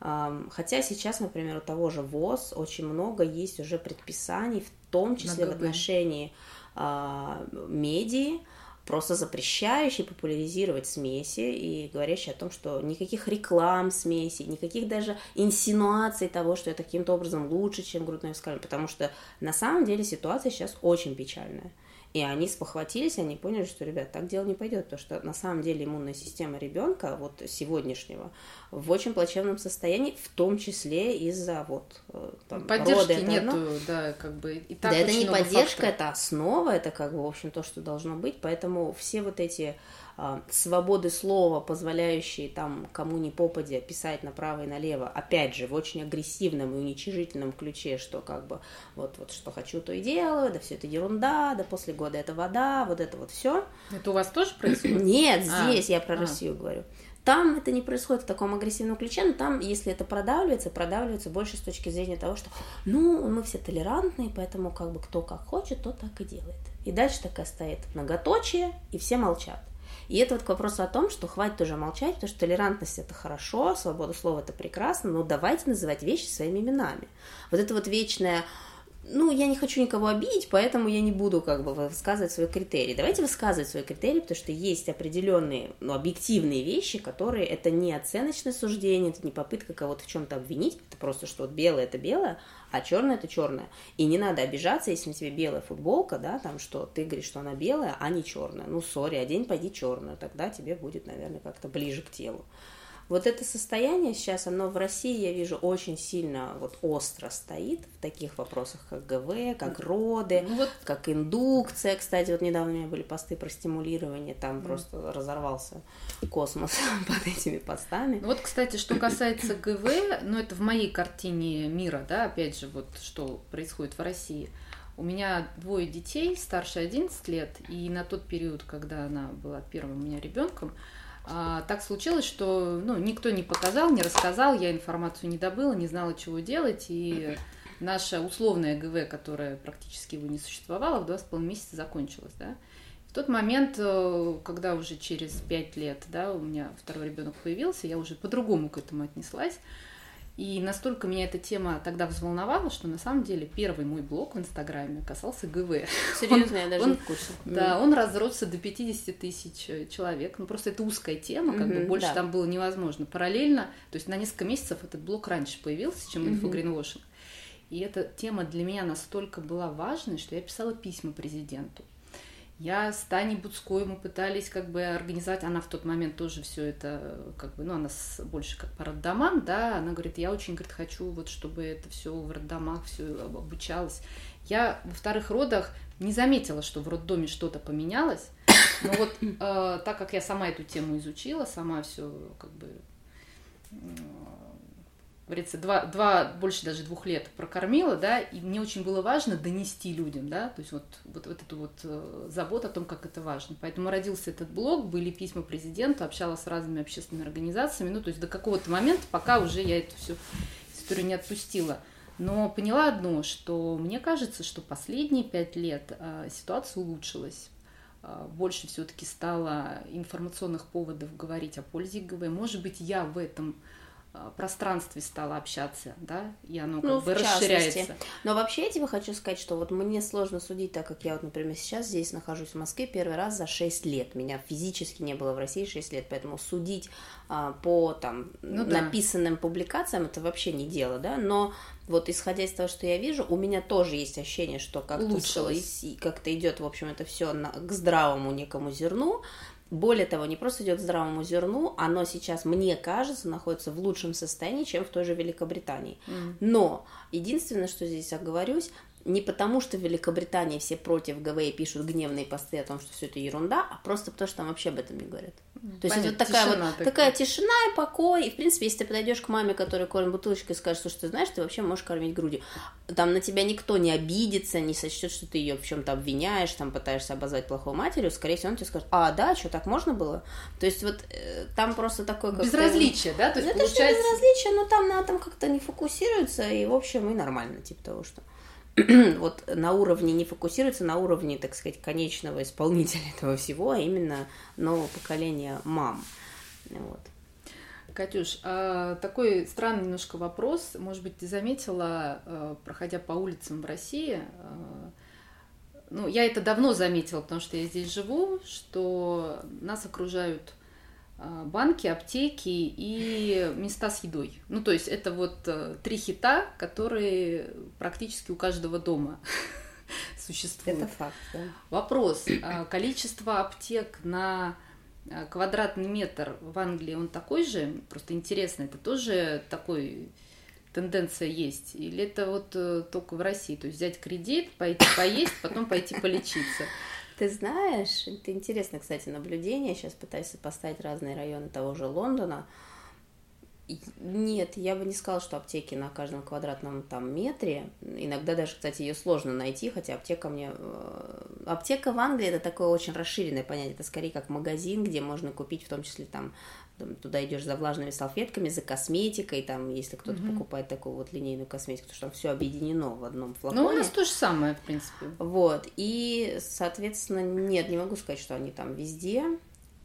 Хотя сейчас, например, у того же ВОЗ очень много есть уже предписаний, в том числе в отношении а, медии, просто запрещающий популяризировать смеси и говорящий о том, что никаких реклам смеси, никаких даже инсинуаций того, что это каким-то образом лучше, чем грудное вскармливание, потому что на самом деле ситуация сейчас очень печальная. И они спохватились, они поняли, что, ребят, так дело не пойдет, потому что на самом деле иммунная система ребенка, вот сегодняшнего, в очень плачевном состоянии, в том числе из-за вот э, там, рода, Поддержки это нету, одно. да, как бы и так Да, это не поддержка, факторов. это основа, это как бы, в общем, то, что должно быть. Поэтому все вот эти свободы слова, позволяющие там кому ни попадя писать направо и налево, опять же, в очень агрессивном и уничижительном ключе, что как бы вот, вот что хочу, то и делаю, да все это ерунда, да после года это вода, вот это вот все. Это у вас тоже происходит? Нет, А, здесь я про а. Россию говорю. Там это не происходит в таком агрессивном ключе, но там, если это продавливается, продавливается больше с точки зрения того, что, ну, мы все толерантные, поэтому как бы кто как хочет, то так и делает. И дальше такая стоит многоточие, и все молчат. И это вот к вопросу о том, что хватит уже молчать, потому что толерантность это хорошо, свобода слова это прекрасно, но давайте называть вещи своими именами. Вот это вот вечное ну, я не хочу никого обидеть, поэтому я не буду как бы высказывать свои критерии. Давайте высказывать свои критерии, потому что есть определенные, ну, объективные вещи, которые это не оценочное суждение, это не попытка кого-то в чем-то обвинить, это просто что вот белое это белое, а черное это черное. И не надо обижаться, если на тебе белая футболка, да, там что ты говоришь, что она белая, а не черная. Ну, сори, одень, пойди черную, тогда тебе будет, наверное, как-то ближе к телу. Вот это состояние сейчас, оно в России, я вижу, очень сильно вот остро стоит в таких вопросах, как ГВ, как роды, ну, вот... как индукция. Кстати, вот недавно у меня были посты про стимулирование, там mm. просто разорвался космос под этими постами. Ну, вот, кстати, что касается ГВ, ну это в моей картине мира, да, опять же, вот что происходит в России – у меня двое детей, старше 11 лет, и на тот период, когда она была первым у меня ребенком, а, так случилось, что ну, никто не показал, не рассказал, я информацию не добыла, не знала, чего делать, и наша условная ГВ, которая практически его не существовала, в два с половиной месяца закончилась, да. В тот момент, э, когда уже через пять лет, да, у меня второй ребенок появился, я уже по-другому к этому отнеслась. И настолько меня эта тема тогда взволновала, что на самом деле первый мой блог в Инстаграме касался ГВ. Серьезно, я даже он, не в курсе. Да, он разросся до 50 тысяч э, человек. Ну, просто это узкая тема, как mm-hmm, бы больше да. там было невозможно. Параллельно, то есть на несколько месяцев этот блог раньше появился, чем инфогринвошинг. Mm-hmm. И эта тема для меня настолько была важной, что я писала письма президенту. Я с Таней Буцко мы пытались как бы организовать, она в тот момент тоже все это, как бы, ну, она больше как по роддомам, да, она говорит, я очень, говорит, хочу вот, чтобы это все в роддомах, все обучалось. Я во вторых родах не заметила, что в роддоме что-то поменялось, но вот э, так как я сама эту тему изучила, сама все как бы говорится, два, два, больше даже двух лет прокормила, да, и мне очень было важно донести людям, да, то есть вот, вот, вот эту вот э, заботу о том, как это важно. Поэтому родился этот блог, были письма президенту, общалась с разными общественными организациями, ну, то есть до какого-то момента, пока уже я эту всю историю не отпустила. Но поняла одно, что мне кажется, что последние пять лет э, ситуация улучшилась э, больше все-таки стало информационных поводов говорить о пользе ГВ. Может быть, я в этом пространстве стала общаться, да, и оно как ну, бы расширяется. Но вообще я тебе хочу сказать, что вот мне сложно судить, так как я вот, например, сейчас здесь нахожусь в Москве первый раз за 6 лет. Меня физически не было в России 6 лет, поэтому судить а, по там ну, да. написанным публикациям это вообще не дело, да, но вот исходя из того, что я вижу, у меня тоже есть ощущение, что как-то как-то идет, в общем, это все к здравому некому зерну, более того, не просто идет к здравому зерну, оно сейчас, мне кажется, находится в лучшем состоянии, чем в той же Великобритании. Mm. Но единственное, что здесь оговорюсь, не потому, что в Великобритании все против ГВ и пишут гневные посты о том, что все это ерунда, а просто потому, что там вообще об этом не говорят. То есть это вот такая тишина вот такая. такая тишина и покой. И в принципе, если ты подойдешь к маме, которая кормит бутылочкой, и скажешь, что ты знаешь, ты вообще можешь кормить грудью. Там на тебя никто не обидится, не сочтет, что ты ее в чем-то обвиняешь, там пытаешься обозвать плохой матерью. Скорее всего, он тебе скажет, а, да, что так можно было? То есть вот э, там просто такое как Безразличие, да? То есть, это получается... что безразличие, но там на этом как-то не фокусируется, и в общем и нормально, типа того, что вот на уровне не фокусируется, на уровне, так сказать, конечного исполнителя этого всего, а именно нового поколения мам. Вот. Катюш, а такой странный немножко вопрос. Может быть, ты заметила, э, проходя по улицам в России, э, ну, я это давно заметила, потому что я здесь живу, что нас окружают банки, аптеки и места с едой. Ну, то есть это вот э, три хита, которые практически у каждого дома существуют. Это факт, да. Вопрос. А, количество аптек на а, квадратный метр в Англии, он такой же? Просто интересно, это тоже такой тенденция есть? Или это вот э, только в России? То есть взять кредит, пойти поесть, потом пойти полечиться? Ты знаешь, это интересно, кстати, наблюдение. Сейчас пытаюсь поставить разные районы того же Лондона. Нет, я бы не сказала, что аптеки на каждом квадратном там метре. Иногда даже, кстати, ее сложно найти, хотя аптека мне... Э, аптека в Англии это такое очень расширенное понятие. Это скорее как магазин, где можно купить в том числе там там, туда идешь за влажными салфетками, за косметикой, там, если кто-то mm-hmm. покупает такую вот линейную косметику, потому что там все объединено в одном флаконе. Ну, у нас то же самое, в принципе. Вот, и, соответственно, нет, не могу сказать, что они там везде,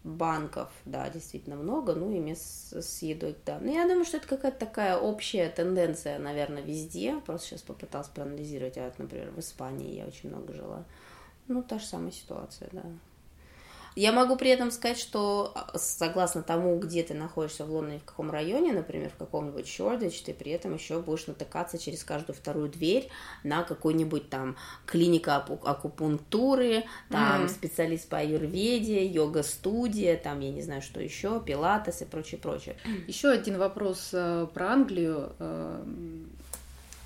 банков, да, действительно много, ну и мест с едой, да. Но я думаю, что это какая-то такая общая тенденция, наверное, везде. Просто сейчас попыталась проанализировать, а вот, например, в Испании я очень много жила. Ну, та же самая ситуация, да. Я могу при этом сказать, что а, согласно тому, где ты находишься в Лондоне, в каком районе, например, в каком-нибудь Шордич, ты при этом еще будешь натыкаться через каждую вторую дверь на какой-нибудь там клиника акупунктуры, там mm. специалист по аюрведе, йога-студия, там я не знаю, что еще, пилатес и прочее, прочее. Еще один вопрос э, про Англию э,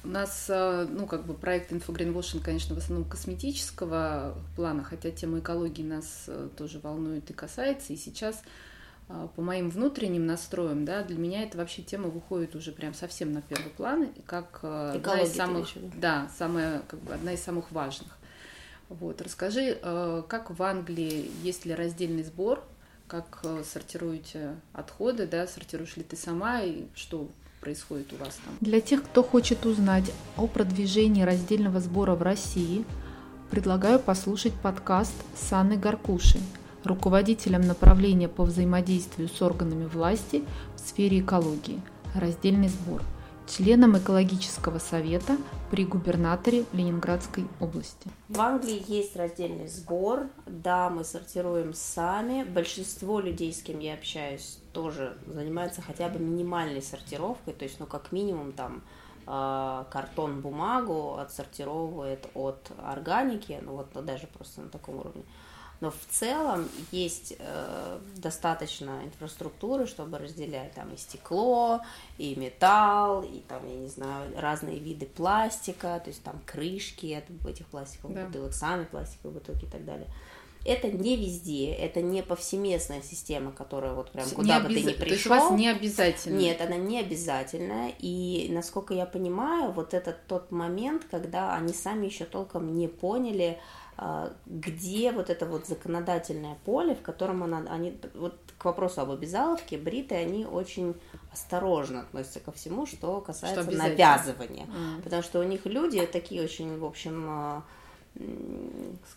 у нас, э, ну, как бы проект InfoGreenwashing, конечно, в основном косметического плана, хотя тема экологии нас э, тоже волнует и касается. И сейчас э, по моим внутренним настроям, да, для меня это вообще тема выходит уже прям совсем на первый план, и как Экология, одна из самых, да, самая, как бы одна из самых важных. Вот, расскажи, как в Англии, есть ли раздельный сбор, как сортируете отходы, да, сортируешь ли ты сама, и что происходит у вас там. Для тех, кто хочет узнать о продвижении раздельного сбора в России, предлагаю послушать подкаст с Анной Гаркушей, руководителем направления по взаимодействию с органами власти в сфере экологии «Раздельный сбор», членом экологического совета при губернаторе Ленинградской области. В Англии есть раздельный сбор, да, мы сортируем сами. Большинство людей, с кем я общаюсь, тоже занимаются хотя бы минимальной сортировкой, то есть, ну, как минимум там э, картон, бумагу отсортировывает от органики, ну, вот даже просто на таком уровне. Но в целом есть э, достаточно инфраструктуры, чтобы разделять там и стекло, и металл, и там, я не знаю, разные виды пластика, то есть там крышки от этих пластиковых да. бутылок, сами пластиковые бутылки и так далее. Это не везде, это не повсеместная система, которая вот прям куда не бы обяз... ты ни пришел. То есть у вас не обязательно? Нет, она не обязательная. И насколько я понимаю, вот это тот момент, когда они сами еще толком не поняли, где вот это вот законодательное поле, в котором она, они, вот к вопросу об обязаловке, бриты, они очень осторожно относятся ко всему, что касается что навязывания, mm. потому что у них люди такие очень, в общем, а,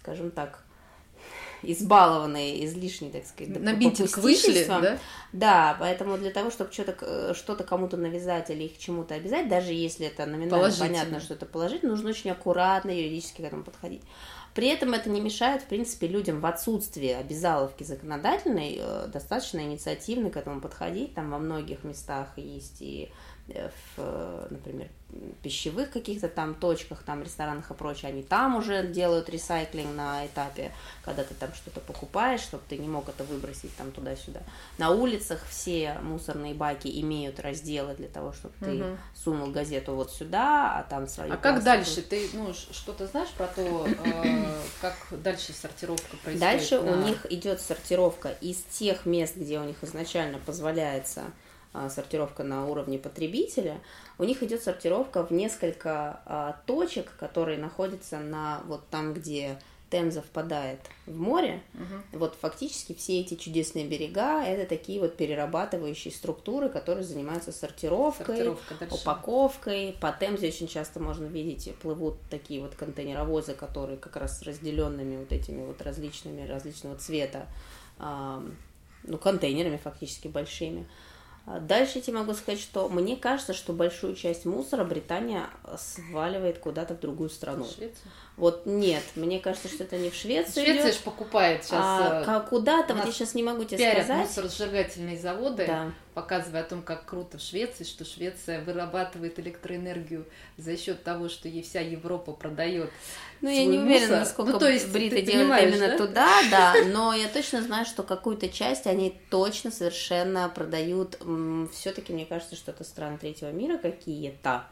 скажем так, избалованные, излишне, так сказать, на бинтик вышли, да? Да, поэтому для того, чтобы что-то э, что кому-то навязать или их чему-то обязать, даже если это номинально понятно, что это положить, нужно очень аккуратно юридически к этому подходить. При этом это не мешает, в принципе, людям в отсутствии обязаловки законодательной э, достаточно инициативно к этому подходить. Там во многих местах есть и в, например, пищевых каких-то там точках, там ресторанах и прочее, они там уже делают ресайклинг на этапе, когда ты там что-то покупаешь, чтобы ты не мог это выбросить там туда-сюда. На улицах все мусорные баки имеют разделы для того, чтобы угу. ты сунул газету вот сюда, а там свою. А как дальше? Ты ну, что-то знаешь про то, э, как дальше сортировка происходит? Дальше у них идет сортировка из тех мест, где у них изначально позволяется сортировка на уровне потребителя, у них идет сортировка в несколько а, точек, которые находятся на вот там, где Темза впадает в море. Угу. Вот фактически все эти чудесные берега это такие вот перерабатывающие структуры, которые занимаются сортировкой, упаковкой. По Темзе очень часто можно видеть плывут такие вот контейнеровозы, которые как раз с разделенными вот этими вот различными различного цвета, ну контейнерами фактически большими. А дальше я тебе могу сказать, что мне кажется, что большую часть мусора Британия сваливает куда-то в другую страну. Швеция? Вот нет, мне кажется, что это не в Швеции. Швеция идет, же покупает сейчас. А, э, куда-то, вот я сейчас не могу тебе пиарят сказать. мусоросжигательные заводы, да. показывая о том, как круто в Швеции, что Швеция вырабатывает электроэнергию за счет того, что ей вся Европа продает. Ну, я не уверена, мусор. насколько ну, то есть, бриты делают именно да? туда, да, но я точно знаю, что какую-то часть они точно совершенно продают. Все-таки мне кажется, что это страны третьего мира какие-то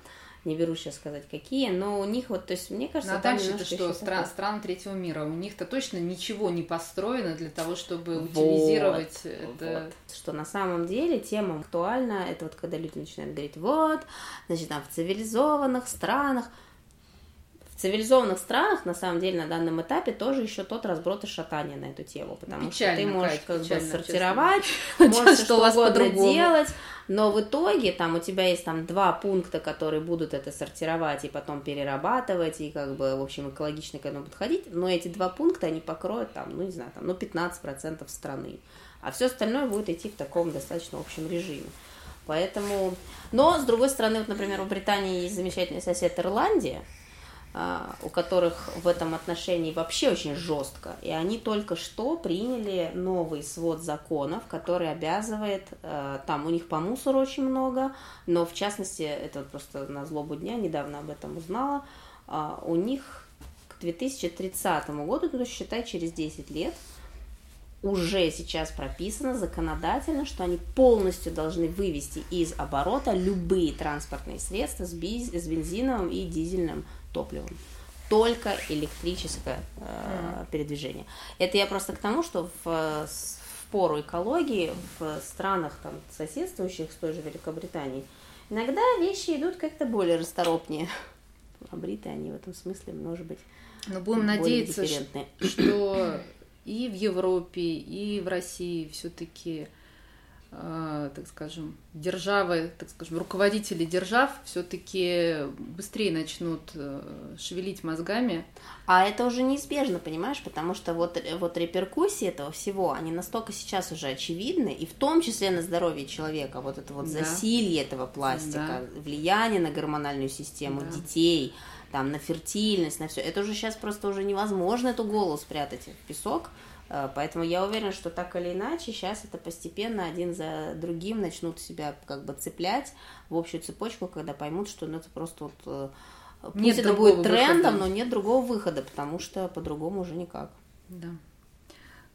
не беру сейчас сказать какие, но у них вот, то есть мне кажется, ну, а дальше это что, стран, страны третьего мира, у них-то точно ничего не построено для того, чтобы вот, утилизировать это. Вот. Что на самом деле тема актуальна, это вот когда люди начинают говорить, вот, значит, там в цивилизованных странах, в цивилизованных странах, на самом деле, на данном этапе тоже еще тот разброд и шатание на эту тему, потому печально, что ты можешь Кать, как печально, бы сортировать, можешь что угодно делать, но в итоге там у тебя есть там два пункта, которые будут это сортировать и потом перерабатывать, и как бы, в общем, экологично к этому подходить, но эти два пункта, они покроют там, ну, не знаю, там, ну, 15% страны, а все остальное будет идти в таком достаточно общем режиме. Поэтому, но с другой стороны, вот, например, в Британии есть замечательный сосед Ирландия, у которых в этом отношении вообще очень жестко. И они только что приняли новый свод законов, который обязывает, а, там у них по мусору очень много, но в частности, это просто на злобу дня, недавно об этом узнала, а, у них к 2030 году, то есть считай через 10 лет, уже сейчас прописано законодательно, что они полностью должны вывести из оборота любые транспортные средства с, бензиновым и дизельным топливом. Только электрическое э, передвижение. Это я просто к тому, что в, в пору экологии в странах там, соседствующих с той же Великобританией иногда вещи идут как-то более расторопнее. А бриты они в этом смысле, может быть, Но будем надеяться, что и в Европе, и в России все-таки так скажем, державы, так скажем, руководители держав все-таки быстрее начнут э, шевелить мозгами. А это уже неизбежно, понимаешь, потому что вот, вот реперкуссии этого всего, они настолько сейчас уже очевидны, и в том числе на здоровье человека, вот это вот да. засилье этого пластика, да. влияние на гормональную систему да. детей, там, на фертильность, на все. Это уже сейчас просто уже невозможно эту голову спрятать в песок, Э, поэтому я уверена, что так или иначе сейчас это постепенно один за другим начнут себя как бы цеплять в общую цепочку, когда поймут, что ну, это просто вот э, Пусть нет это будет трендом, выхода. но нет другого выхода, потому что по-другому уже никак. Да.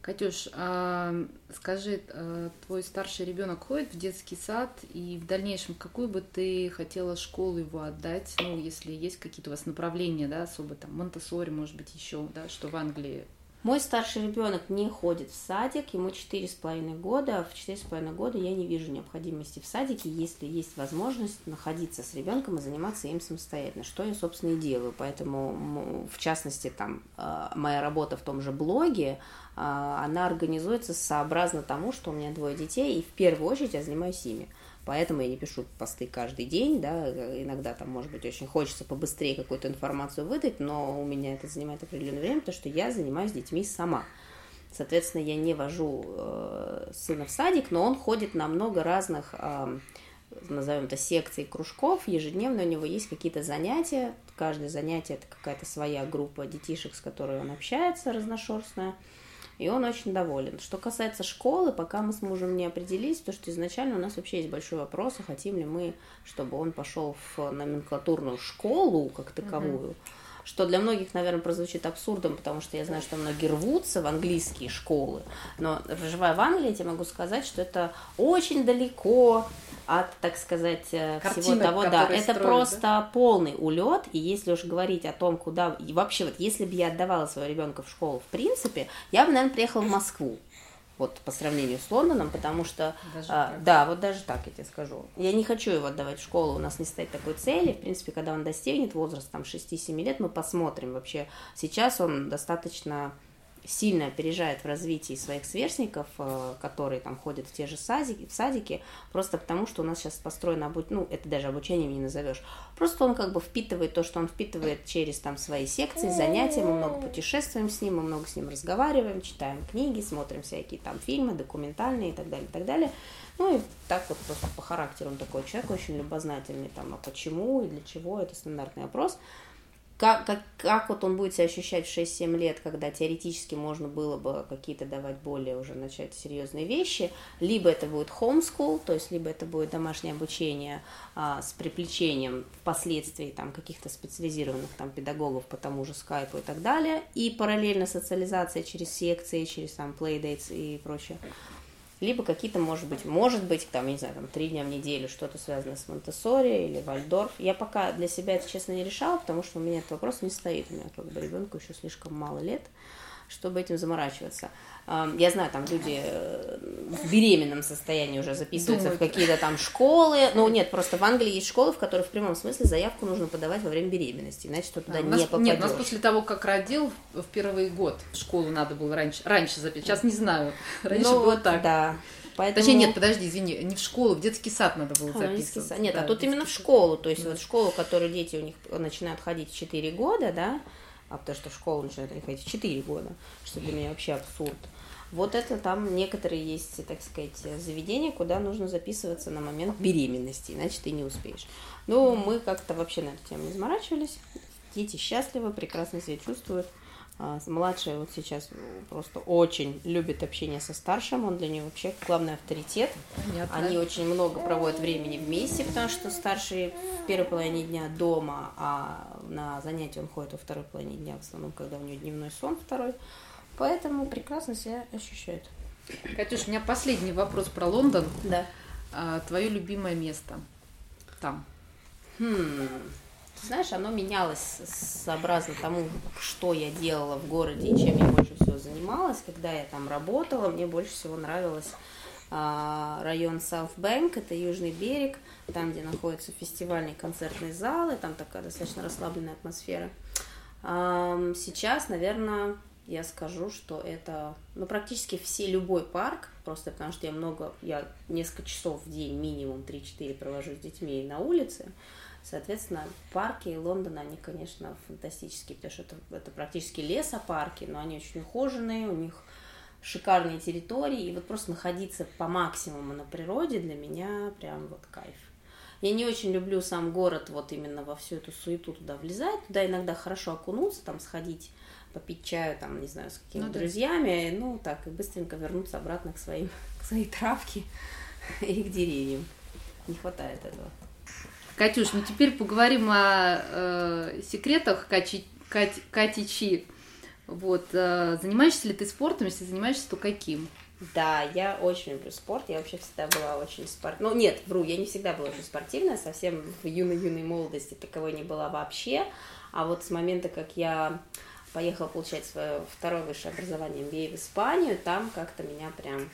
Катюш, а, скажи, а, твой старший ребенок ходит в детский сад, и в дальнейшем какую бы ты хотела школу его отдать, ну, если есть какие-то у вас направления, да, особо там, Монтессори, может быть, еще, да, что в Англии мой старший ребенок не ходит в садик, ему четыре с половиной года. В четыре с половиной года я не вижу необходимости в садике, если есть возможность находиться с ребенком и заниматься им самостоятельно, что я, собственно, и делаю. Поэтому, в частности, там, э, моя работа в том же блоге, э, она организуется сообразно тому, что у меня двое детей, и в первую очередь я занимаюсь ими поэтому я не пишу посты каждый день, да, иногда там, может быть, очень хочется побыстрее какую-то информацию выдать, но у меня это занимает определенное время, потому что я занимаюсь детьми сама. Соответственно, я не вожу э, сына в садик, но он ходит на много разных, э, назовем это, секций, кружков. Ежедневно у него есть какие-то занятия. Каждое занятие это какая-то своя группа детишек, с которой он общается, разношерстная и он очень доволен. Что касается школы, пока мы с мужем не определились, то что изначально у нас вообще есть большой вопрос, а хотим ли мы, чтобы он пошел в номенклатурную школу как таковую, mm-hmm. Что для многих, наверное, прозвучит абсурдом, потому что я знаю, что многие рвутся в английские школы, но проживая в Англии, я тебе могу сказать, что это очень далеко от, так сказать, э, Картинок, всего того, да, это строят, просто да? полный улет, и если уж говорить о том, куда, и вообще вот, если бы я отдавала своего ребенка в школу, в принципе, я бы, наверное, приехала в Москву, вот по сравнению с Лондоном, потому что, а, да, вот даже так я тебе скажу. Я не хочу его отдавать в школу, у нас не стоит такой цели. В принципе, когда он достигнет возраста там 6-7 лет, мы посмотрим вообще. Сейчас он достаточно сильно опережает в развитии своих сверстников, э, которые там ходят в те же садики, в садики, просто потому что у нас сейчас построено обучение, ну, это даже обучением не назовешь. Просто он как бы впитывает то, что он впитывает через там свои секции, занятия, мы много путешествуем с ним, мы много с ним разговариваем, читаем книги, смотрим всякие там фильмы, документальные и так далее, и так далее. Ну и так вот просто по характеру он такой человек очень любознательный, там, а почему и для чего, это стандартный вопрос как, как, как вот он будет себя ощущать в 6-7 лет, когда теоретически можно было бы какие-то давать более уже начать серьезные вещи, либо это будет homeschool, то есть либо это будет домашнее обучение а, с приплечением впоследствии там каких-то специализированных там педагогов по тому же скайпу и так далее, и параллельно социализация через секции, через там playdates и прочее либо какие-то, может быть, может быть, там, не знаю, там, три дня в неделю что-то связанное с Монтессори или Вальдорф. Я пока для себя это, честно, не решала, потому что у меня этот вопрос не стоит. У меня как бы ребенку еще слишком мало лет чтобы этим заморачиваться. Я знаю, там люди э, в беременном состоянии уже записываются Думают. в какие-то там школы. Ну, нет, просто в Англии есть школы, в которых в прямом смысле заявку нужно подавать во время беременности, иначе ты туда а, не нас, попадешь. Нет, у нас после того, как родил, в первый год в школу надо было раньше, раньше записать. Сейчас не знаю. Раньше ну, было так. Да. Поэтому... Точнее, нет, подожди, извини, не в школу, в детский сад надо было а, записываться. Нет, а да, а тут именно в школу, то есть да. вот школу, которую дети у них начинают ходить в 4 года, да, а потому что в школу начинают они ходить в 4 года, что для меня вообще абсурд. Вот это там некоторые есть, так сказать, заведения, куда нужно записываться на момент беременности, иначе ты не успеешь. Но мы как-то вообще на эту тему не заморачивались. дети счастливы, прекрасно себя чувствуют. А, младшая вот сейчас просто очень любит общение со старшим, он для нее вообще главный авторитет. Понятно. Они очень много проводят времени вместе, потому что старший в первой половине дня дома, а на занятия он ходит во второй половине дня, в основном, когда у нее дневной сон второй. Поэтому прекрасно себя ощущает. Катюш, у меня последний вопрос про Лондон. Да. А, твое любимое место там? Хм, ты знаешь, оно менялось сообразно тому, что я делала в городе и чем я больше всего занималась. Когда я там работала, мне больше всего нравилось а, район South Bank, это Южный берег, там, где находятся фестивальные концертные залы, там такая достаточно расслабленная атмосфера. Сейчас, наверное, я скажу, что это, ну, практически все, любой парк, просто потому что я много, я несколько часов в день, минимум 3-4 провожу с детьми на улице, Соответственно, парки Лондона, они, конечно, фантастические, потому что это, это практически лесопарки, но они очень ухоженные, у них шикарные территории, и вот просто находиться по максимуму на природе для меня прям вот кайф. Я не очень люблю сам город вот именно во всю эту суету туда влезать, туда иногда хорошо окунуться, там сходить попить чаю, там, не знаю, с какими-то ну, друзьями, да. ну, так, и быстренько вернуться обратно к своим, к своей травке и к деревьям. Не хватает этого. Катюш, ну теперь поговорим о э, секретах Кати, Кати, Кати Чи. Вот, э, занимаешься ли ты спортом? Если занимаешься, то каким? Да, я очень люблю спорт. Я вообще всегда была очень спортивной. Ну, нет, вру, я не всегда была очень спортивная. Совсем в юной-юной молодости таковой не была вообще. А вот с момента, как я поехала получать свое второе высшее образование MBA в Испанию, там как-то меня прям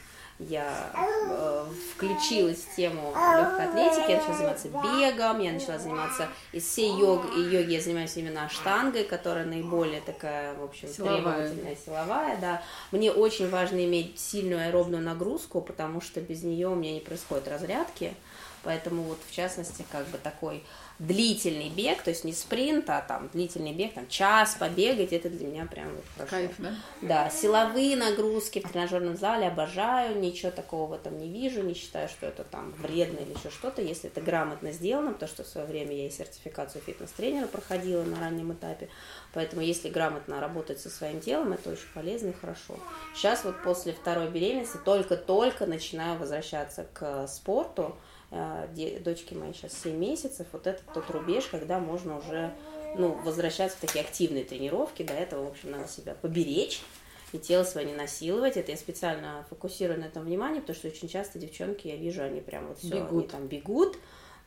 я э, включилась в тему легкой атлетики, я начала заниматься бегом, я начала заниматься из всей йог, и йоги я занимаюсь именно штангой, которая наиболее такая, в общем, силовая. требовательная, силовая, да. Мне очень важно иметь сильную аэробную нагрузку, потому что без нее у меня не происходит разрядки, поэтому вот в частности как бы такой длительный бег, то есть не спринт, а там длительный бег, там час побегать, это для меня прям вот хорошо. Кайф, да? Да, силовые нагрузки в тренажерном зале обожаю, ничего такого этом не вижу, не считаю, что это там вредно или еще что-то, если это грамотно сделано, потому что в свое время я и сертификацию фитнес-тренера проходила на раннем этапе, поэтому если грамотно работать со своим телом, это очень полезно и хорошо. Сейчас вот после второй беременности только-только начинаю возвращаться к спорту, дочке моей сейчас 7 месяцев, вот это тот рубеж, когда можно уже ну, возвращаться в такие активные тренировки. До этого, в общем, надо себя поберечь и тело свое не насиловать. Это я специально фокусирую на этом внимание, потому что очень часто девчонки, я вижу, они прям вот все, бегут. они там бегут.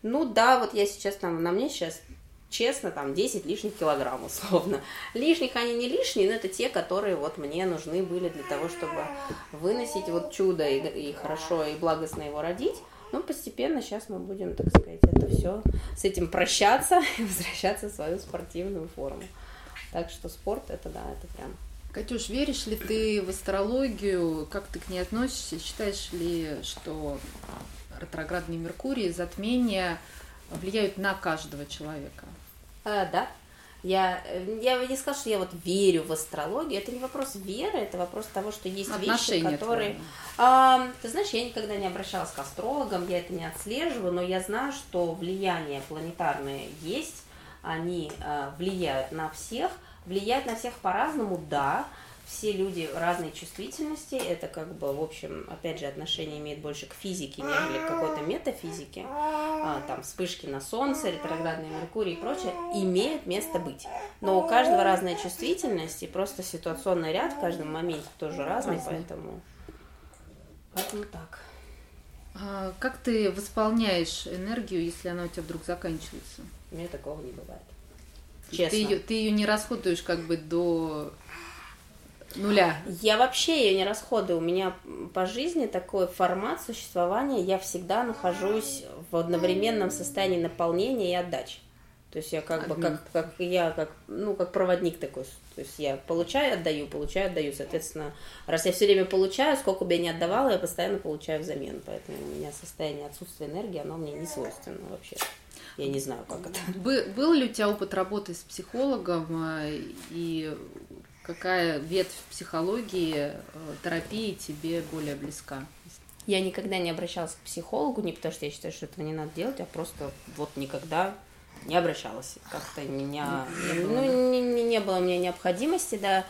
Ну да, вот я сейчас там, на мне сейчас честно, там 10 лишних килограмм условно. Лишних они не лишние, но это те, которые вот мне нужны были для того, чтобы выносить вот чудо и, и хорошо и благостно его родить. Ну, постепенно сейчас мы будем, так сказать, это все с этим прощаться и возвращаться в свою спортивную форму. Так что спорт это да, это прям. Катюш, веришь ли ты в астрологию? Как ты к ней относишься? Считаешь ли, что ретроградный Меркурий, затмения влияют на каждого человека? А, да, я, я не скажу, что я вот верю в астрологию. Это не вопрос веры, это вопрос того, что есть Отношения вещи, которые... А, ты знаешь, я никогда не обращалась к астрологам, я это не отслеживаю, но я знаю, что влияние планетарное есть, они а, влияют на всех. Влияют на всех по-разному, да все люди разной чувствительности, это как бы, в общем, опять же, отношение имеет больше к физике, нежели к какой-то метафизике, а, там, вспышки на Солнце, ретроградный Меркурий и прочее, имеют место быть. Но у каждого разная чувствительность, и просто ситуационный ряд в каждом моменте тоже разный, поэтому, поэтому так. А как ты восполняешь энергию, если она у тебя вдруг заканчивается? У меня такого не бывает. Честно. Ты ее, ты ее не расходуешь как бы до нуля. Я вообще ее не расходую. У меня по жизни такой формат существования. Я всегда нахожусь в одновременном состоянии наполнения и отдачи. То есть я как бы как, как я как ну как проводник такой. То есть я получаю, отдаю, получаю, отдаю. Соответственно, раз я все время получаю, сколько бы я ни отдавала, я постоянно получаю взамен. Поэтому у меня состояние отсутствия энергии, оно мне не свойственно вообще. Я не знаю, как это. Был ли у тебя опыт работы с психологом э, и какая ветвь психологии, э, терапии тебе более близка? Я никогда не обращалась к психологу, не потому что я считаю, что этого не надо делать, а просто вот никогда не обращалась. Как-то меня, ну, не, не, не было у меня необходимости, да,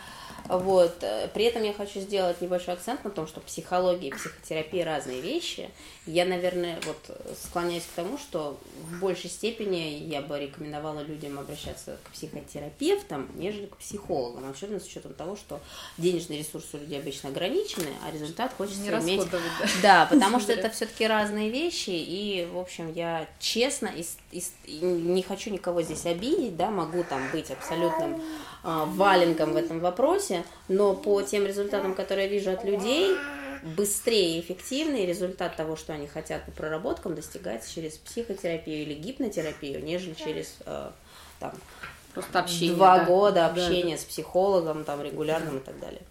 вот. При этом я хочу сделать небольшой акцент на том, что психология и психотерапия разные вещи. Я, наверное, вот склоняюсь к тому, что в большей степени я бы рекомендовала людям обращаться к психотерапевтам, нежели к психологам, особенно с учетом того, что денежные ресурсы у людей обычно ограничены, а результат хочется Не иметь. да. Да, потому что это все-таки разные вещи, и, в общем, я честно и, и- и не хочу никого здесь обидеть, да, могу там быть абсолютным а, валенком в этом вопросе, но по тем результатам, которые я вижу от людей, быстрее и эффективнее результат того, что они хотят по проработкам, достигается через психотерапию или гипнотерапию, нежели через э, там, Просто общение. два да. года Да, общения с психологом там, регулярным и так далее.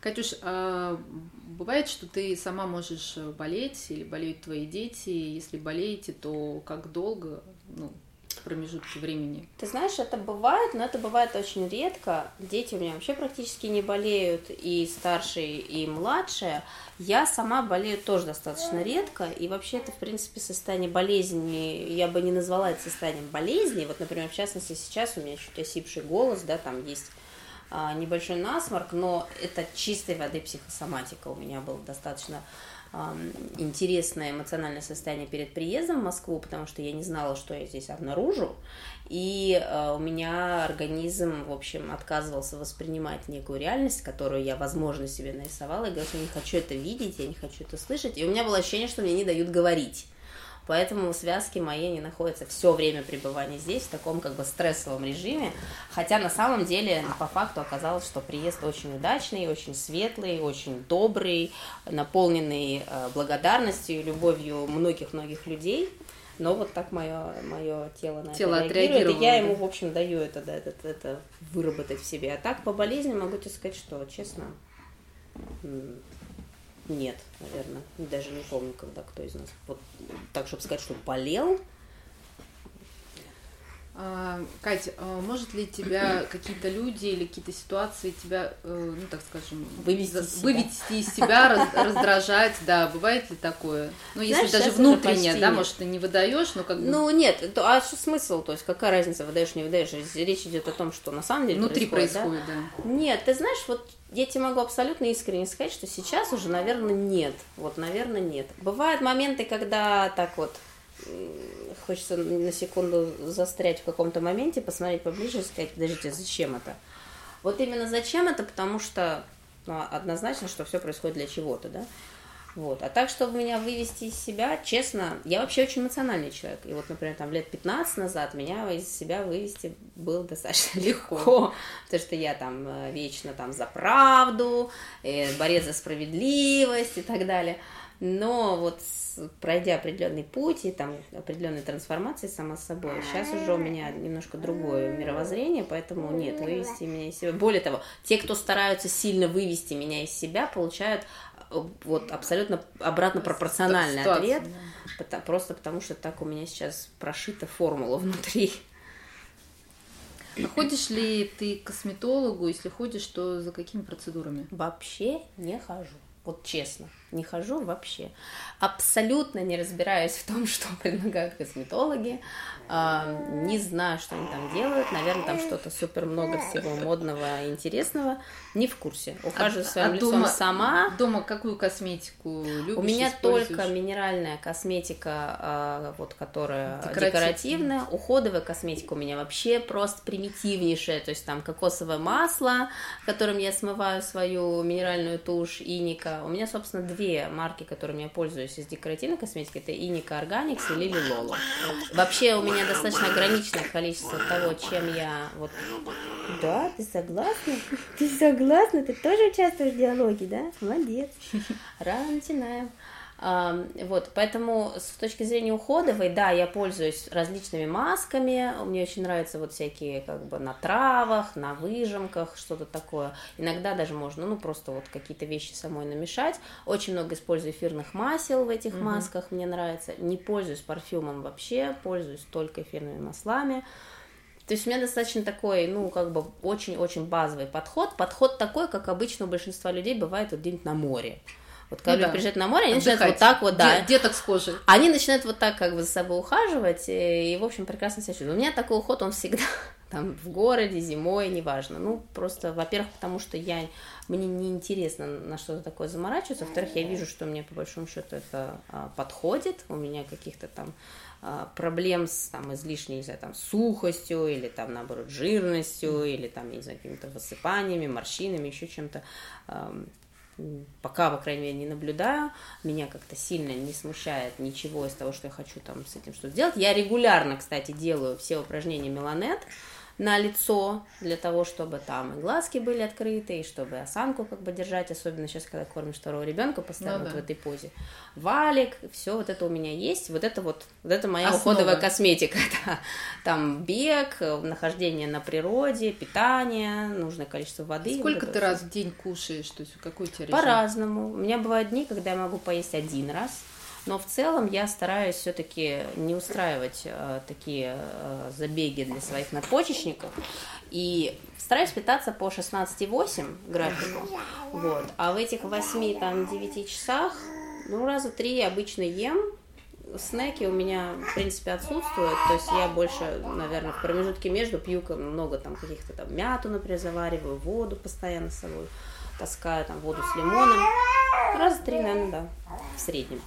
Катюш, а бывает, что ты сама можешь болеть или болеют твои дети? Если болеете, то как долго, ну, промежутки времени? Ты знаешь, это бывает, но это бывает очень редко. Дети у меня вообще практически не болеют, и старшие, и младшие. Я сама болею тоже достаточно редко, и вообще это, в принципе, состояние болезни, я бы не назвала это состоянием болезни. Вот, например, в частности, сейчас у меня чуть осипший голос, да, там есть а, небольшой насморк, но это чистой воды психосоматика. У меня было достаточно интересное эмоциональное состояние перед приездом в Москву, потому что я не знала, что я здесь обнаружу. И э, у меня организм, в общем, отказывался воспринимать некую реальность, которую я, возможно, себе нарисовала, и говорил, что я не хочу это видеть, я не хочу это слышать. И у меня было ощущение, что мне не дают говорить. Поэтому связки мои не находятся все время пребывания здесь в таком как бы стрессовом режиме. Хотя на самом деле по факту оказалось, что приезд очень удачный, очень светлый, очень добрый, наполненный э, благодарностью и любовью многих-многих людей. Но вот так мое, мое тело на Тело это реагирует, и я ему, в общем, даю это, да, это, это выработать в себе. А так по болезни могу тебе сказать, что, честно, нет, наверное. Даже не помню, когда кто из нас. Вот так, чтобы сказать, что болел. А, Катя, а может ли тебя какие-то люди или какие-то ситуации тебя, э, ну так скажем, Вывести за- из себя. вывести из себя, раз- раздражать, да, бывает ли такое? Ну, если Знаешь, даже сейчас уже внутренне, почти да, нет. может, ты не выдаешь, но как бы Ну, нет, то- а что смысл? То есть, какая разница, выдаешь, не выдаешь? Речь идет о том, что на самом деле внутри происходит, да? происходит, да. Нет, ты знаешь, вот я тебе могу абсолютно искренне сказать, что сейчас уже, наверное, нет. Вот, наверное, нет. Бывают моменты, когда так вот хочется на секунду застрять в каком-то моменте, посмотреть поближе и сказать, подождите, зачем это? Вот именно зачем это, потому что ну, однозначно, что все происходит для чего-то, да? Вот. А так, чтобы меня вывести из себя, честно, я вообще очень эмоциональный человек. И вот, например, там лет 15 назад меня из себя вывести было достаточно легко. Потому что я там э, вечно там за правду, э, борец за справедливость и так далее. Но вот пройдя определенный путь и там определенные трансформации сама собой, сейчас уже у меня немножко другое мировоззрение, поэтому нет, вывести меня из себя. Более того, те, кто стараются сильно вывести меня из себя, получают вот абсолютно обратно пропорциональный Ситуация, ответ, просто потому что так у меня сейчас прошита формула внутри. А ходишь ли ты к косметологу? Если ходишь, то за какими процедурами? Вообще не хожу. Вот честно, не хожу вообще. Абсолютно не разбираюсь в том, что предлагают косметологи. А, не знаю, что они там делают. Наверное, там что-то супер много всего модного и интересного. Не в курсе. Ухаживаю А- своим а лицом дома- сама. Дома какую косметику любишь? У меня только минеральная косметика, а, вот которая Декоративная. декоративная. Уходовая косметика у меня вообще просто примитивнейшая. То есть там кокосовое масло, которым я смываю свою минеральную тушь Иника. У меня, собственно, две марки, которыми я пользуюсь из декоративной косметики. Это Иника Органикс и Лили Лоло. Вообще у меня достаточно ограниченное количество того, чем я вот... Да, ты согласна? Ты согласна? Ты тоже участвуешь в диалоге, да? Молодец. Рано начинаем. Вот, поэтому с точки зрения уходовой, да, я пользуюсь различными масками, мне очень нравятся вот всякие как бы на травах, на выжимках, что-то такое. Иногда даже можно, ну, просто вот какие-то вещи самой намешать. Очень много использую эфирных масел в этих масках, мне нравится. Не пользуюсь парфюмом вообще, пользуюсь только эфирными маслами. То есть у меня достаточно такой, ну, как бы очень-очень базовый подход. Подход такой, как обычно у большинства людей бывает вот где-нибудь на море. Вот когда Ну да. люди приезжают на море, они начинают Отдыхать. вот так вот, да. Де- деток с кожей. Они начинают вот так как бы за собой ухаживать, и, и, в общем, прекрасно себя чувствуют. У меня такой уход, он всегда там в городе, зимой, неважно. Ну, просто, во-первых, потому что я, мне неинтересно на что-то такое заморачиваться. Во-вторых, я вижу, что мне, по большому счету, это а, подходит. У меня каких-то там а, проблем с там, излишней, не знаю, там, сухостью или там, наоборот, жирностью или там, я не знаю, какими-то высыпаниями, морщинами, еще чем-то. м, Пока, по крайней мере, не наблюдаю, меня как-то сильно не смущает ничего из того, что я хочу там с этим что-то сделать. Я регулярно, кстати, делаю все упражнения Меланет на лицо, для того, чтобы там и глазки были открыты, и чтобы осанку как бы держать, особенно сейчас, когда кормишь второго ребенка постоянно Ну вот да. в этой позе. Валик, все вот это у меня есть, вот это вот, вот это моя Основа. уходовая косметика, да. там бег, нахождение на природе, питание, нужное количество воды. Сколько вот ты раз в день кушаешь? То есть какой у тебя режим? По-разному. У меня бывают дни, когда я могу поесть один раз, но в целом я стараюсь все-таки не устраивать э, такие э, забеги для своих надпочечников и стараюсь питаться по 16,8 графику. Вот. А в этих 8 там 9 часах, ну, раза три обычно ем. Снеки у меня, в принципе, отсутствуют. То есть я больше, наверное, в промежутке между пью много там каких-то там мяту, например, завариваю, воду постоянно с собой таскаю, там воду с лимоном. Раза три, наверное, да, в среднем.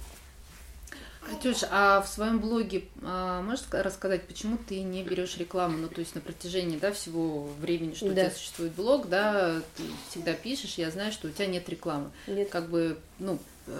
Катюш, а в своем блоге а, можешь ска- рассказать, почему ты не берешь рекламу? Ну, то есть на протяжении да, всего времени, что у Да. тебя существует блог, да, ты всегда пишешь, я знаю, что у тебя нет рекламы. Нет. Как бы, ну, э,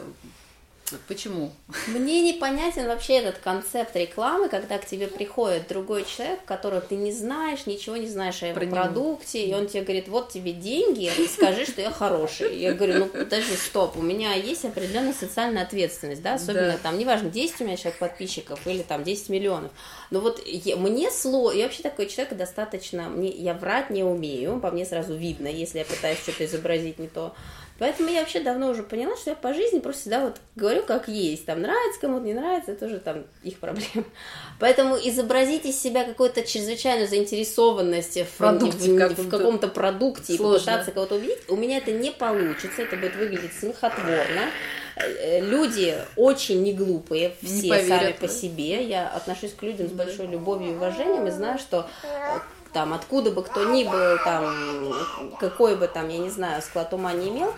почему? Мне непонятен вообще этот концепт рекламы, когда к тебе приходит другой человек, которого ты не знаешь, ничего не знаешь о его Про него. продукте, и он тебе говорит, вот тебе деньги, скажи, что я хороший. Я говорю, ну подожди, стоп, у меня есть определенная социальная ответственность, да, особенно Да. там, неважно, 10 у меня человек подписчиков или там 10 миллионов. Но вот я- мне сложно, я вообще такой человек достаточно, мне, я врать не умею, по мне сразу видно, если я пытаюсь что-то изобразить не то. Поэтому я вообще давно уже поняла, что я по жизни просто всегда вот говорю как есть. Там нравится кому-то, не нравится, это уже там их проблема. Поэтому изобразить из себя какую-то чрезвычайную заинтересованность в, Продукте в- в каком-то. каком-то продукте и попытаться кого-то увидеть, у меня это не получится, это будет выглядеть смехотворно. Э, Люди очень не глупые, Не все поверят, сами по себе. Я отношусь к людям с большой любовью и уважением и знаю, что э, там откуда бы кто ни был, там какой бы там, я не знаю, склад ума не имел,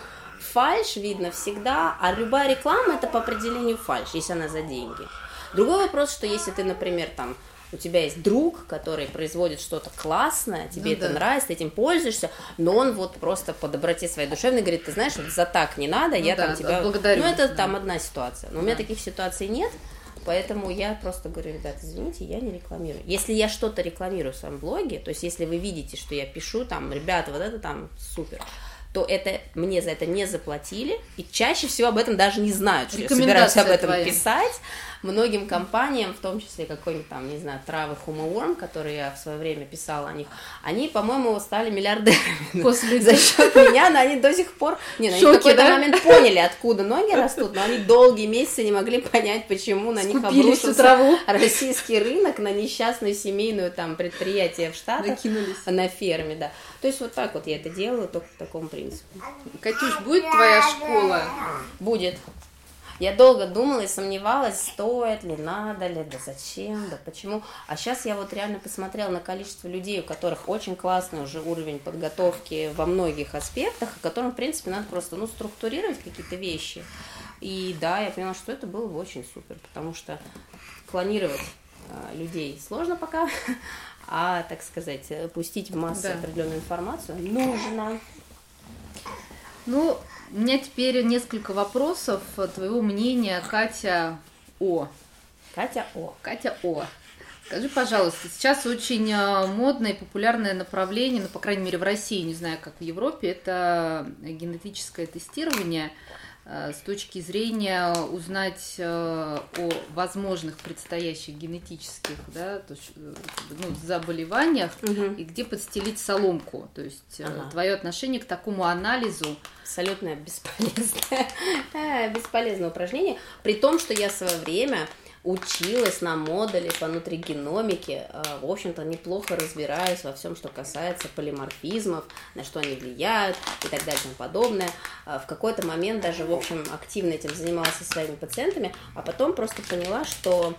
фальш видно всегда, а любая реклама это по определению фальш, если она за деньги. Другой вопрос, что если ты, например, там у тебя есть друг, который производит что-то классное, тебе Ну это да. нравится, ты этим пользуешься, но он вот просто по доброте своей душевной говорит, ты знаешь, вот за так не надо, Ну я да, там тебя... отблагодарю, Ну, это да. там одна ситуация. Но у меня Да. таких ситуаций нет, поэтому я просто говорю, ребят, извините, я не рекламирую. Если я что-то рекламирую в своем блоге, то есть если вы видите, что я пишу там, ребята, вот это там супер, то это мне за это не заплатили, и чаще всего об этом даже не знают, что я собираюсь об этом твоя. писать. Многим компаниям, в том числе какой-нибудь там, не знаю, травы Humaworm, который я в свое время писала о них, они, по-моему, стали миллиардерами После за счет меня, но они до сих пор, не, ну, они в какой-то да? момент поняли, откуда ноги растут, но они долгие месяцы не могли понять, почему на них Скупили обрушился траву. российский рынок на несчастную семейную там предприятие в Штатах Накинулись. на ферме, да. То есть вот так вот я это делаю, только по такому принципу. Катюш, будет твоя школа? Будет. Я долго думала и сомневалась, стоит ли, надо ли, да зачем, да почему. А сейчас я вот реально посмотрела на количество людей, у которых очень классный уже уровень подготовки во многих аспектах, о котором, в принципе, надо просто ну, структурировать какие-то вещи. И да, я поняла, что это было бы очень супер, потому что клонировать а, людей сложно пока, а, так сказать, э, пустить в массы Да. определенную информацию нужно. Ну, у меня теперь несколько вопросов. Твоего мнения, Катя О. Катя О. Катя О. Скажи, пожалуйста, сейчас очень э, модное и популярное направление, ну, по крайней мере, в России, не знаю, как в Европе, это генетическое тестирование э, с точки зрения узнать э, о возможных предстоящих генетических да, то э, ну, заболеваниях Мгм. и где подстелить соломку. То есть Ага. твое отношение к такому анализу. абсолютно бесполезное, э, бесполезное упражнение, при том, что я в свое время училась на модуле по нутригеномике, э, в общем-то, неплохо разбираюсь во всем, что касается полиморфизмов, на что они влияют и так далее и тому подобное. Э, в какой-то момент даже, в общем, активно этим занималась со своими пациентами, а потом просто поняла, что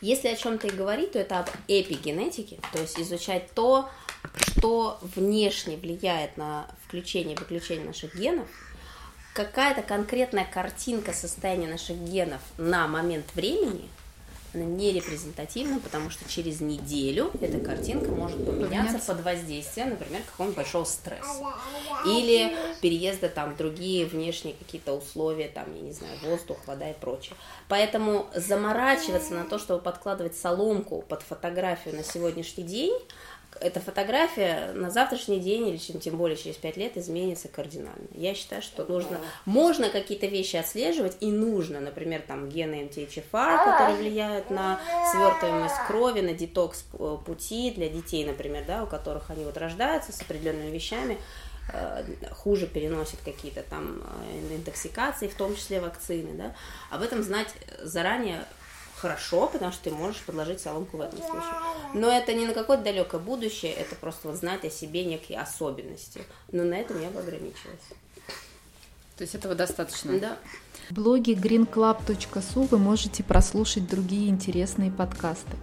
если о чем-то и говорить, то это об эпигенетике, то есть изучать то, что внешне влияет на включение и выключение наших генов, какая-то конкретная картинка состояния наших генов на момент времени, она не репрезентативна, потому что через неделю эта картинка может поменяться под воздействием, например, какого-нибудь большого стресса. Или переезда там другие внешние какие-то условия, там, я не знаю, воздух, вода и прочее. Поэтому заморачиваться на то, чтобы подкладывать соломку под фотографию на сегодняшний день, эта фотография на завтрашний день или чем, тем более через пять лет изменится кардинально. Я считаю, что нужно, можно какие-то вещи отслеживать и нужно, например, там гены MTHFR, которые влияют на свертываемость крови, на детокс э, пути для детей, например, да, у которых они вот рождаются с определенными вещами, э, хуже переносят какие-то там э, интоксикации, в том числе вакцины, да, об этом знать заранее хорошо, потому что ты можешь подложить соломку в этом случае. Но это не на какое-то далекое будущее, это просто вот знать о себе некие особенности. Но на этом я бы ограничилась. То есть этого достаточно? Да. В блоге greenclub.su вы можете прослушать другие интересные подкасты.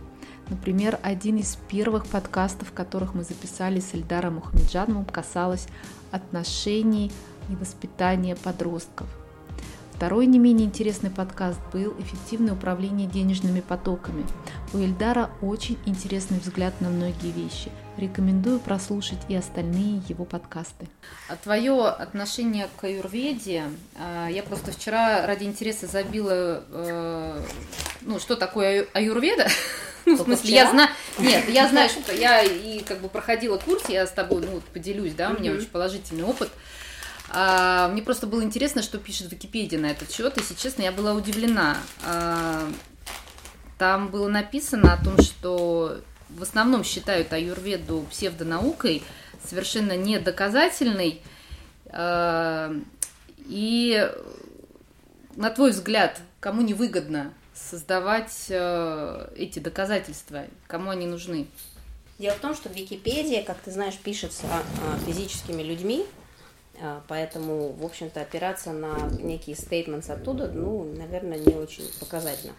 Например, один из первых подкастов, которых мы записали с Эльдаром Мухамеджановым, касалось отношений и воспитания подростков – Второй не менее интересный подкаст был «Эффективное управление денежными потоками». У Эльдара очень интересный взгляд на многие вещи. Рекомендую прослушать и остальные его подкасты. А твое отношение к аюрведе, а, я просто вчера ради интереса забила, э, ну, что такое аюрведа, ну, в смысле, я знаю, нет, я знаю, что я и как бы проходила курс, я с тобой, ну, поделюсь, да, у меня очень положительный опыт. А, мне просто было интересно, что пишет Википедия на этот счет, и, если честно, я была удивлена. А, там было написано о том, что в основном считают аюрведу псевдонаукой, совершенно недоказательной. А, и, на твой взгляд, кому невыгодно создавать э, эти доказательства, кому они нужны? Дело в том, что Википедия, как ты знаешь, пишется физическими людьми, поэтому, в общем-то, опираться на некие стейтменты оттуда, ну, наверное, не очень показательно.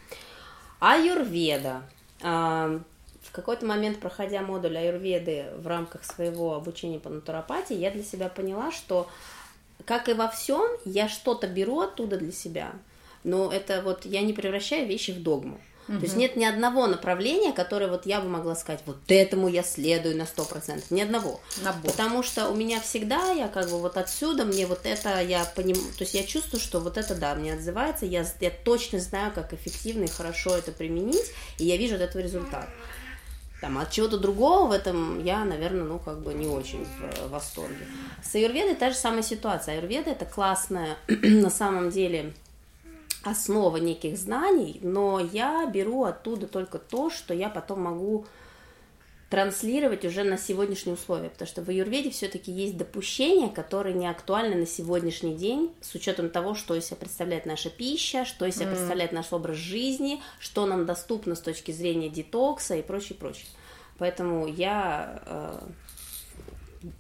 Аюрведа. А, в какой-то момент, проходя модуль аюрведы в рамках своего обучения по натуропатии, я для себя поняла, что, как и во всем, я что-то беру оттуда для себя, но это вот я не превращаю вещи в догму. Угу. То есть нет ни одного направления, которое вот я бы могла сказать, вот этому я следую на 100%. Ни одного. Набор. Потому что у меня всегда, я как бы вот отсюда, мне вот это, я понимаю, то есть я чувствую, что вот это, да, мне отзывается, я, я точно знаю, как эффективно и хорошо это применить, и я вижу от этого результат. Там, от чего-то другого в этом я, наверное, ну, как бы не очень в восторге. С аюрведой та же самая ситуация. Аюрведа это классная, на самом деле, основа неких знаний, но я беру оттуда только то, что я потом могу транслировать уже на сегодняшние условия, потому что в аюрведе все-таки есть допущения, которые не актуальны на сегодняшний день, с учетом того, что из себя представляет наша пища, что из себя mm. представляет наш образ жизни, что нам доступно с точки зрения детокса и прочее, прочее. Поэтому я э,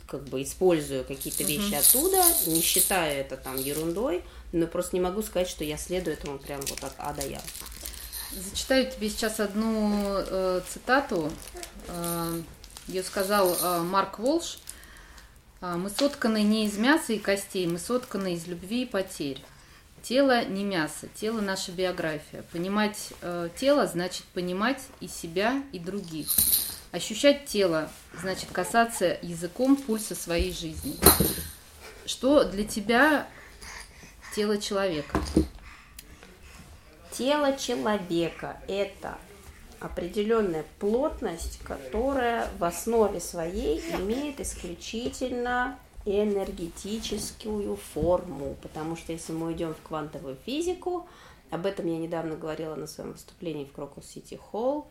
как бы использую какие-то вещи mm-hmm. оттуда, не считаю это там ерундой, но просто не могу сказать, что я следую этому прям вот от А до Я. Зачитаю тебе сейчас одну э, цитату. Э, ее сказал э, Марк Волш. «Э, «Мы сотканы не из мяса и костей, мы сотканы из любви и потерь. Тело не мясо, тело наша биография. Понимать э, тело значит понимать и себя, и других. Ощущать тело значит касаться языком пульса своей жизни. Что для тебя тело человека? Тело человека – это определенная плотность, которая в основе своей имеет исключительно энергетическую форму, потому что если мы идем в квантовую физику, об этом я недавно говорила на своем выступлении в Крокус Сити Холл,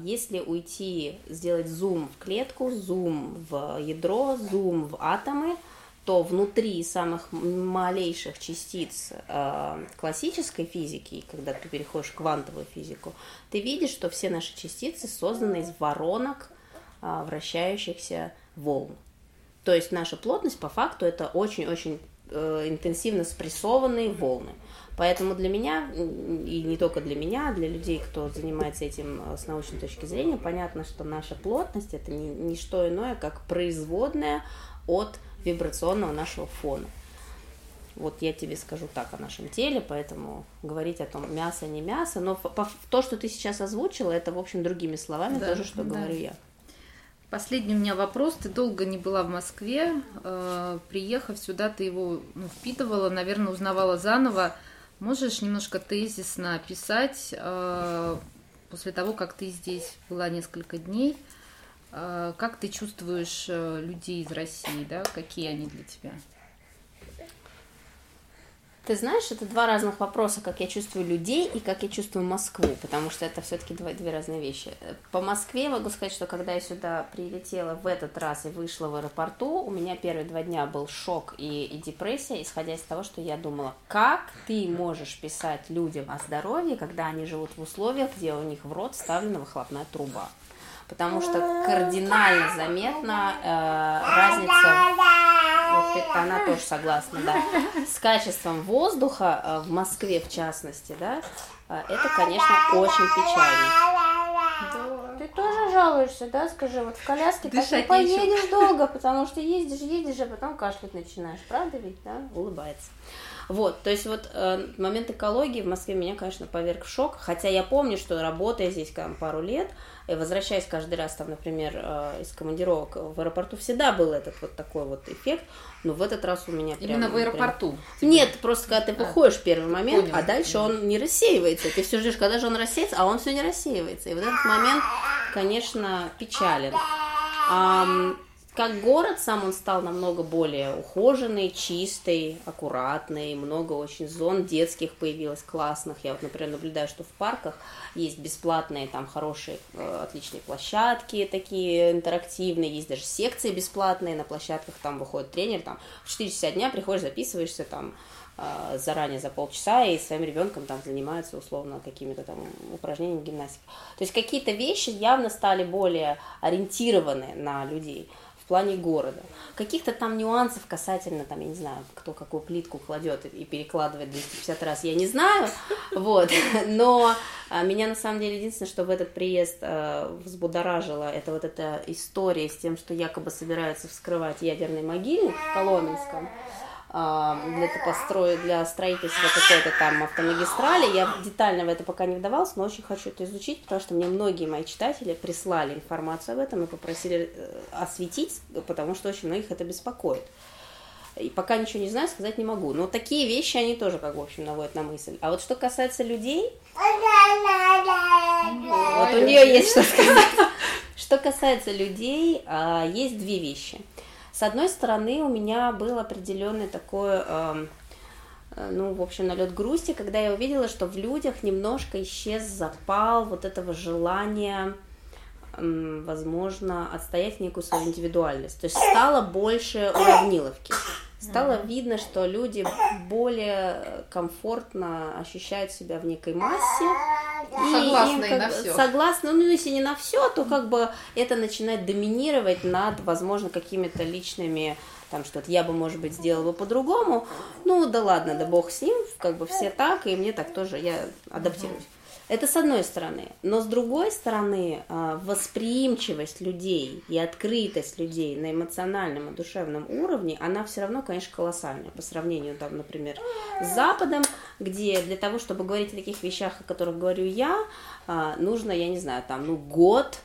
если уйти, сделать зум в клетку, зум в ядро, зум в атомы – то внутри самых малейших частиц э, классической физики, когда ты переходишь в квантовую физику, ты видишь, что все наши частицы созданы из воронок э, вращающихся волн. То есть наша плотность по факту это очень-очень э, интенсивно спрессованные волны. Поэтому для меня, и не только для меня, а для людей, кто занимается этим э, с научной точки зрения, понятно, что наша плотность это не, не что иное, как производная от вибрационного нашего фона. Вот я тебе скажу так о нашем теле, поэтому говорить о том, мясо, не мясо, но то, что ты сейчас озвучила, это, в общем, другими словами да, тоже, что да. говорю я. Последний у меня вопрос. Ты долго не была в Москве. Э, приехав сюда, ты его ну, впитывала, наверное, узнавала заново. Можешь немножко тезисно описать э, после того, как ты здесь была несколько дней, как ты чувствуешь э, людей из России, да, какие они для тебя? Ты знаешь, это два разных вопроса, как я чувствую людей и как я чувствую Москву, потому что это все-таки две, две разные вещи. По Москве могу сказать, что когда я сюда прилетела в этот раз и вышла в аэропорту, у меня первые два дня был шок и, и депрессия, исходя из того, что я думала, как ты можешь писать людям о здоровье, когда они живут в условиях, где у них в рот вставлена выхлопная труба потому что кардинально заметна э, разница, вот она тоже согласна, да, с качеством воздуха э, в Москве в частности, да, э, это, конечно, очень печально. Ты тоже жалуешься, да, скажи, вот в коляске Дышать так не поедешь долго, потому что ездишь, едешь, а потом кашлять начинаешь, правда ведь, да, улыбается. Вот, то есть вот э, момент экологии в Москве меня, конечно, поверг в шок, хотя я помню, что работая здесь там, пару лет, и возвращаясь каждый раз, там, например, э, из командировок в аэропорту, всегда был этот вот такой вот эффект, но в этот раз у меня прям... Именно в аэропорту? Прям... Нет, просто когда ты а, выходишь в первый момент, понял, а дальше понял. он не рассеивается, ты все ждешь, когда же он рассеется, а он все не рассеивается, и вот этот момент, конечно, печален. Um, как город сам он стал намного более ухоженный, чистый, аккуратный, много очень зон детских появилось, классных. Я вот, например, наблюдаю, что в парках есть бесплатные, там хорошие, э, отличные площадки такие интерактивные, есть даже секции бесплатные на площадках, там выходит тренер, там в 4 часа дня приходишь, записываешься там э, заранее за полчаса и своим ребенком там занимаются условно какими-то там упражнениями гимнастики. То есть какие-то вещи явно стали более ориентированы на людей в плане города. Каких-то там нюансов касательно, там, я не знаю, кто какую плитку кладет и перекладывает 250 раз, я не знаю, вот, но а, меня на самом деле единственное, что в этот приезд э, взбудоражило, это вот эта история с тем, что якобы собираются вскрывать ядерный могильник в Коломенском, для, построя, для строительства какой-то там автомагистрали. Я детально в это пока не вдавалась, но очень хочу это изучить, потому что мне многие мои читатели прислали информацию об этом и попросили э, осветить, потому что очень многих это беспокоит. И пока ничего не знаю, сказать не могу. Но такие вещи, они тоже, как в общем, наводят на мысль. А вот что касается людей, вот у нее есть что сказать. Что касается людей, а, есть две вещи – с одной стороны, у меня был определенный такой, эм, э, ну, в общем, налет грусти, когда я увидела, что в людях немножко исчез запал вот этого желания возможно, отстоять некую свою индивидуальность. То есть стало больше уравниловки. Стало mm-hmm. видно, что люди более комфортно ощущают себя в некой массе. Согласны и, им, как, на все. Согласны, ну если не на все, то как бы это начинает доминировать над, возможно, какими-то личными там что-то я бы, может быть, сделала бы по-другому. Ну, да ладно, да бог с ним, как бы все так, и мне так тоже, я адаптируюсь. Это с одной стороны. Но с другой стороны, а, восприимчивость людей и открытость людей на эмоциональном и душевном уровне, она все равно, конечно, колоссальная по сравнению, там, например, с Западом, где для того, чтобы говорить о таких вещах, о которых говорю я, а, нужно, я не знаю, там, ну, год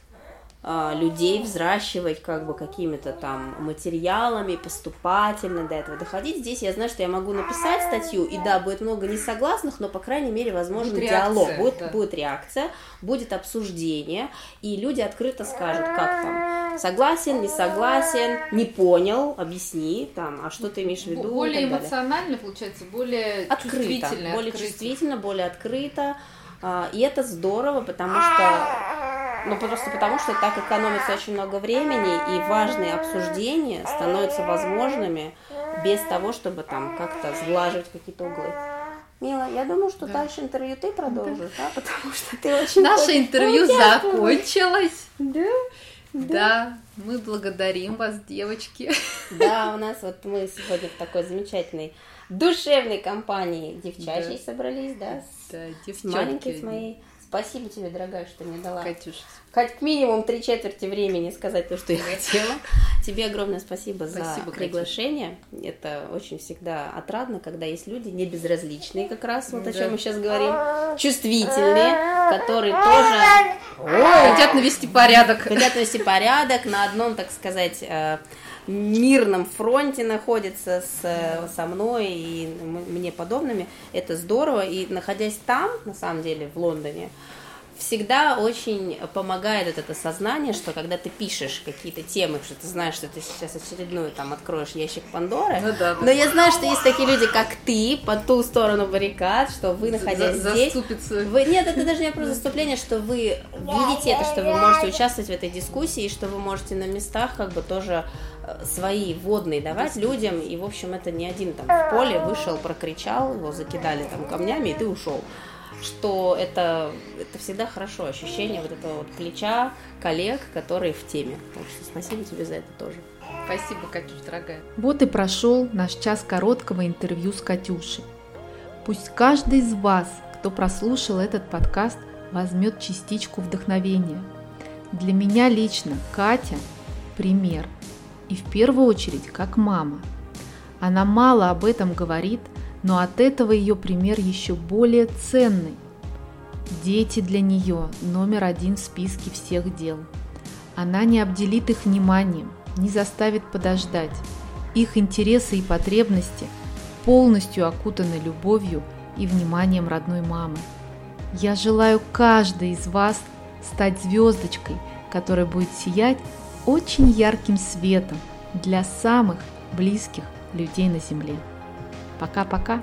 людей взращивать как бы какими-то там материалами, поступательно до этого доходить. Здесь я знаю, что я могу написать статью, и да, будет много несогласных, но, по крайней мере, возможно, будет диалог, реакция, будет, да. будет реакция, будет обсуждение, и люди открыто скажут, как там, согласен, не согласен, не понял, объясни, там, а что ты имеешь в виду. Более эмоционально, получается, более открыто, чувствительно. Более открыто. чувствительно, более открыто, а, и это здорово, потому что ну, просто потому, что так экономится очень много времени, и важные обсуждения становятся возможными без того, чтобы там как-то сглаживать какие-то углы. Мила, я думаю, что Да. дальше интервью ты продолжишь, да, потому что ты очень Наше интервью закончилось. Да? Да, мы благодарим вас, девочки. Да, у нас вот мы сегодня в такой замечательной душевной компании девчачьей Да. собрались, да, Да, с маленькой, с моей. Спасибо тебе, дорогая, что мне дала Катюш, хоть минимум три четверти времени сказать то, что я хотела. Тебе огромное спасибо, за Спасибо, Катюш. приглашение. Это очень всегда отрадно, когда есть люди не безразличные как раз, вот о Да. чем мы сейчас говорим, чувствительные, которые тоже Ой, хотят навести порядок. хотят навести порядок на одном, так сказать, э, мирном фронте находятся с, э, со мной и мне подобными. Это здорово. И находясь там, на самом деле, в Лондоне, всегда очень помогает вот это сознание, что когда ты пишешь какие-то темы, что ты знаешь, что ты сейчас очередную там откроешь ящик Пандоры, Ну да, да. но я знаю, что есть такие люди, как ты, по ту сторону баррикад, что вы, находясь За- здесь, Заступиться. вы, нет, это даже не про заступление, что вы видите это, что вы можете участвовать в этой дискуссии, и что вы можете на местах как бы тоже э, свои водные давать людям, и, в общем, это не один там в поле вышел, прокричал, его закидали там камнями, и ты ушел. Что это, это всегда хорошо, ощущение вот этого вот плеча коллег, которые в теме. Так что спасибо тебе за это тоже. Спасибо, Катюш, дорогая. Вот и прошел наш час короткого интервью с Катюшей. Пусть каждый из вас, кто прослушал этот подкаст, возьмет частичку вдохновения. Для меня лично Катя – пример. И в первую очередь как мама. Она мало об этом говорит, но от этого ее пример еще более ценный. Дети для нее номер один в списке всех дел. Она не обделит их вниманием, не заставит подождать. Их интересы и потребности полностью окутаны любовью и вниманием родной мамы. Я желаю каждой из вас стать звездочкой, которая будет сиять очень ярким светом для самых близких людей на Земле. Пока-пока!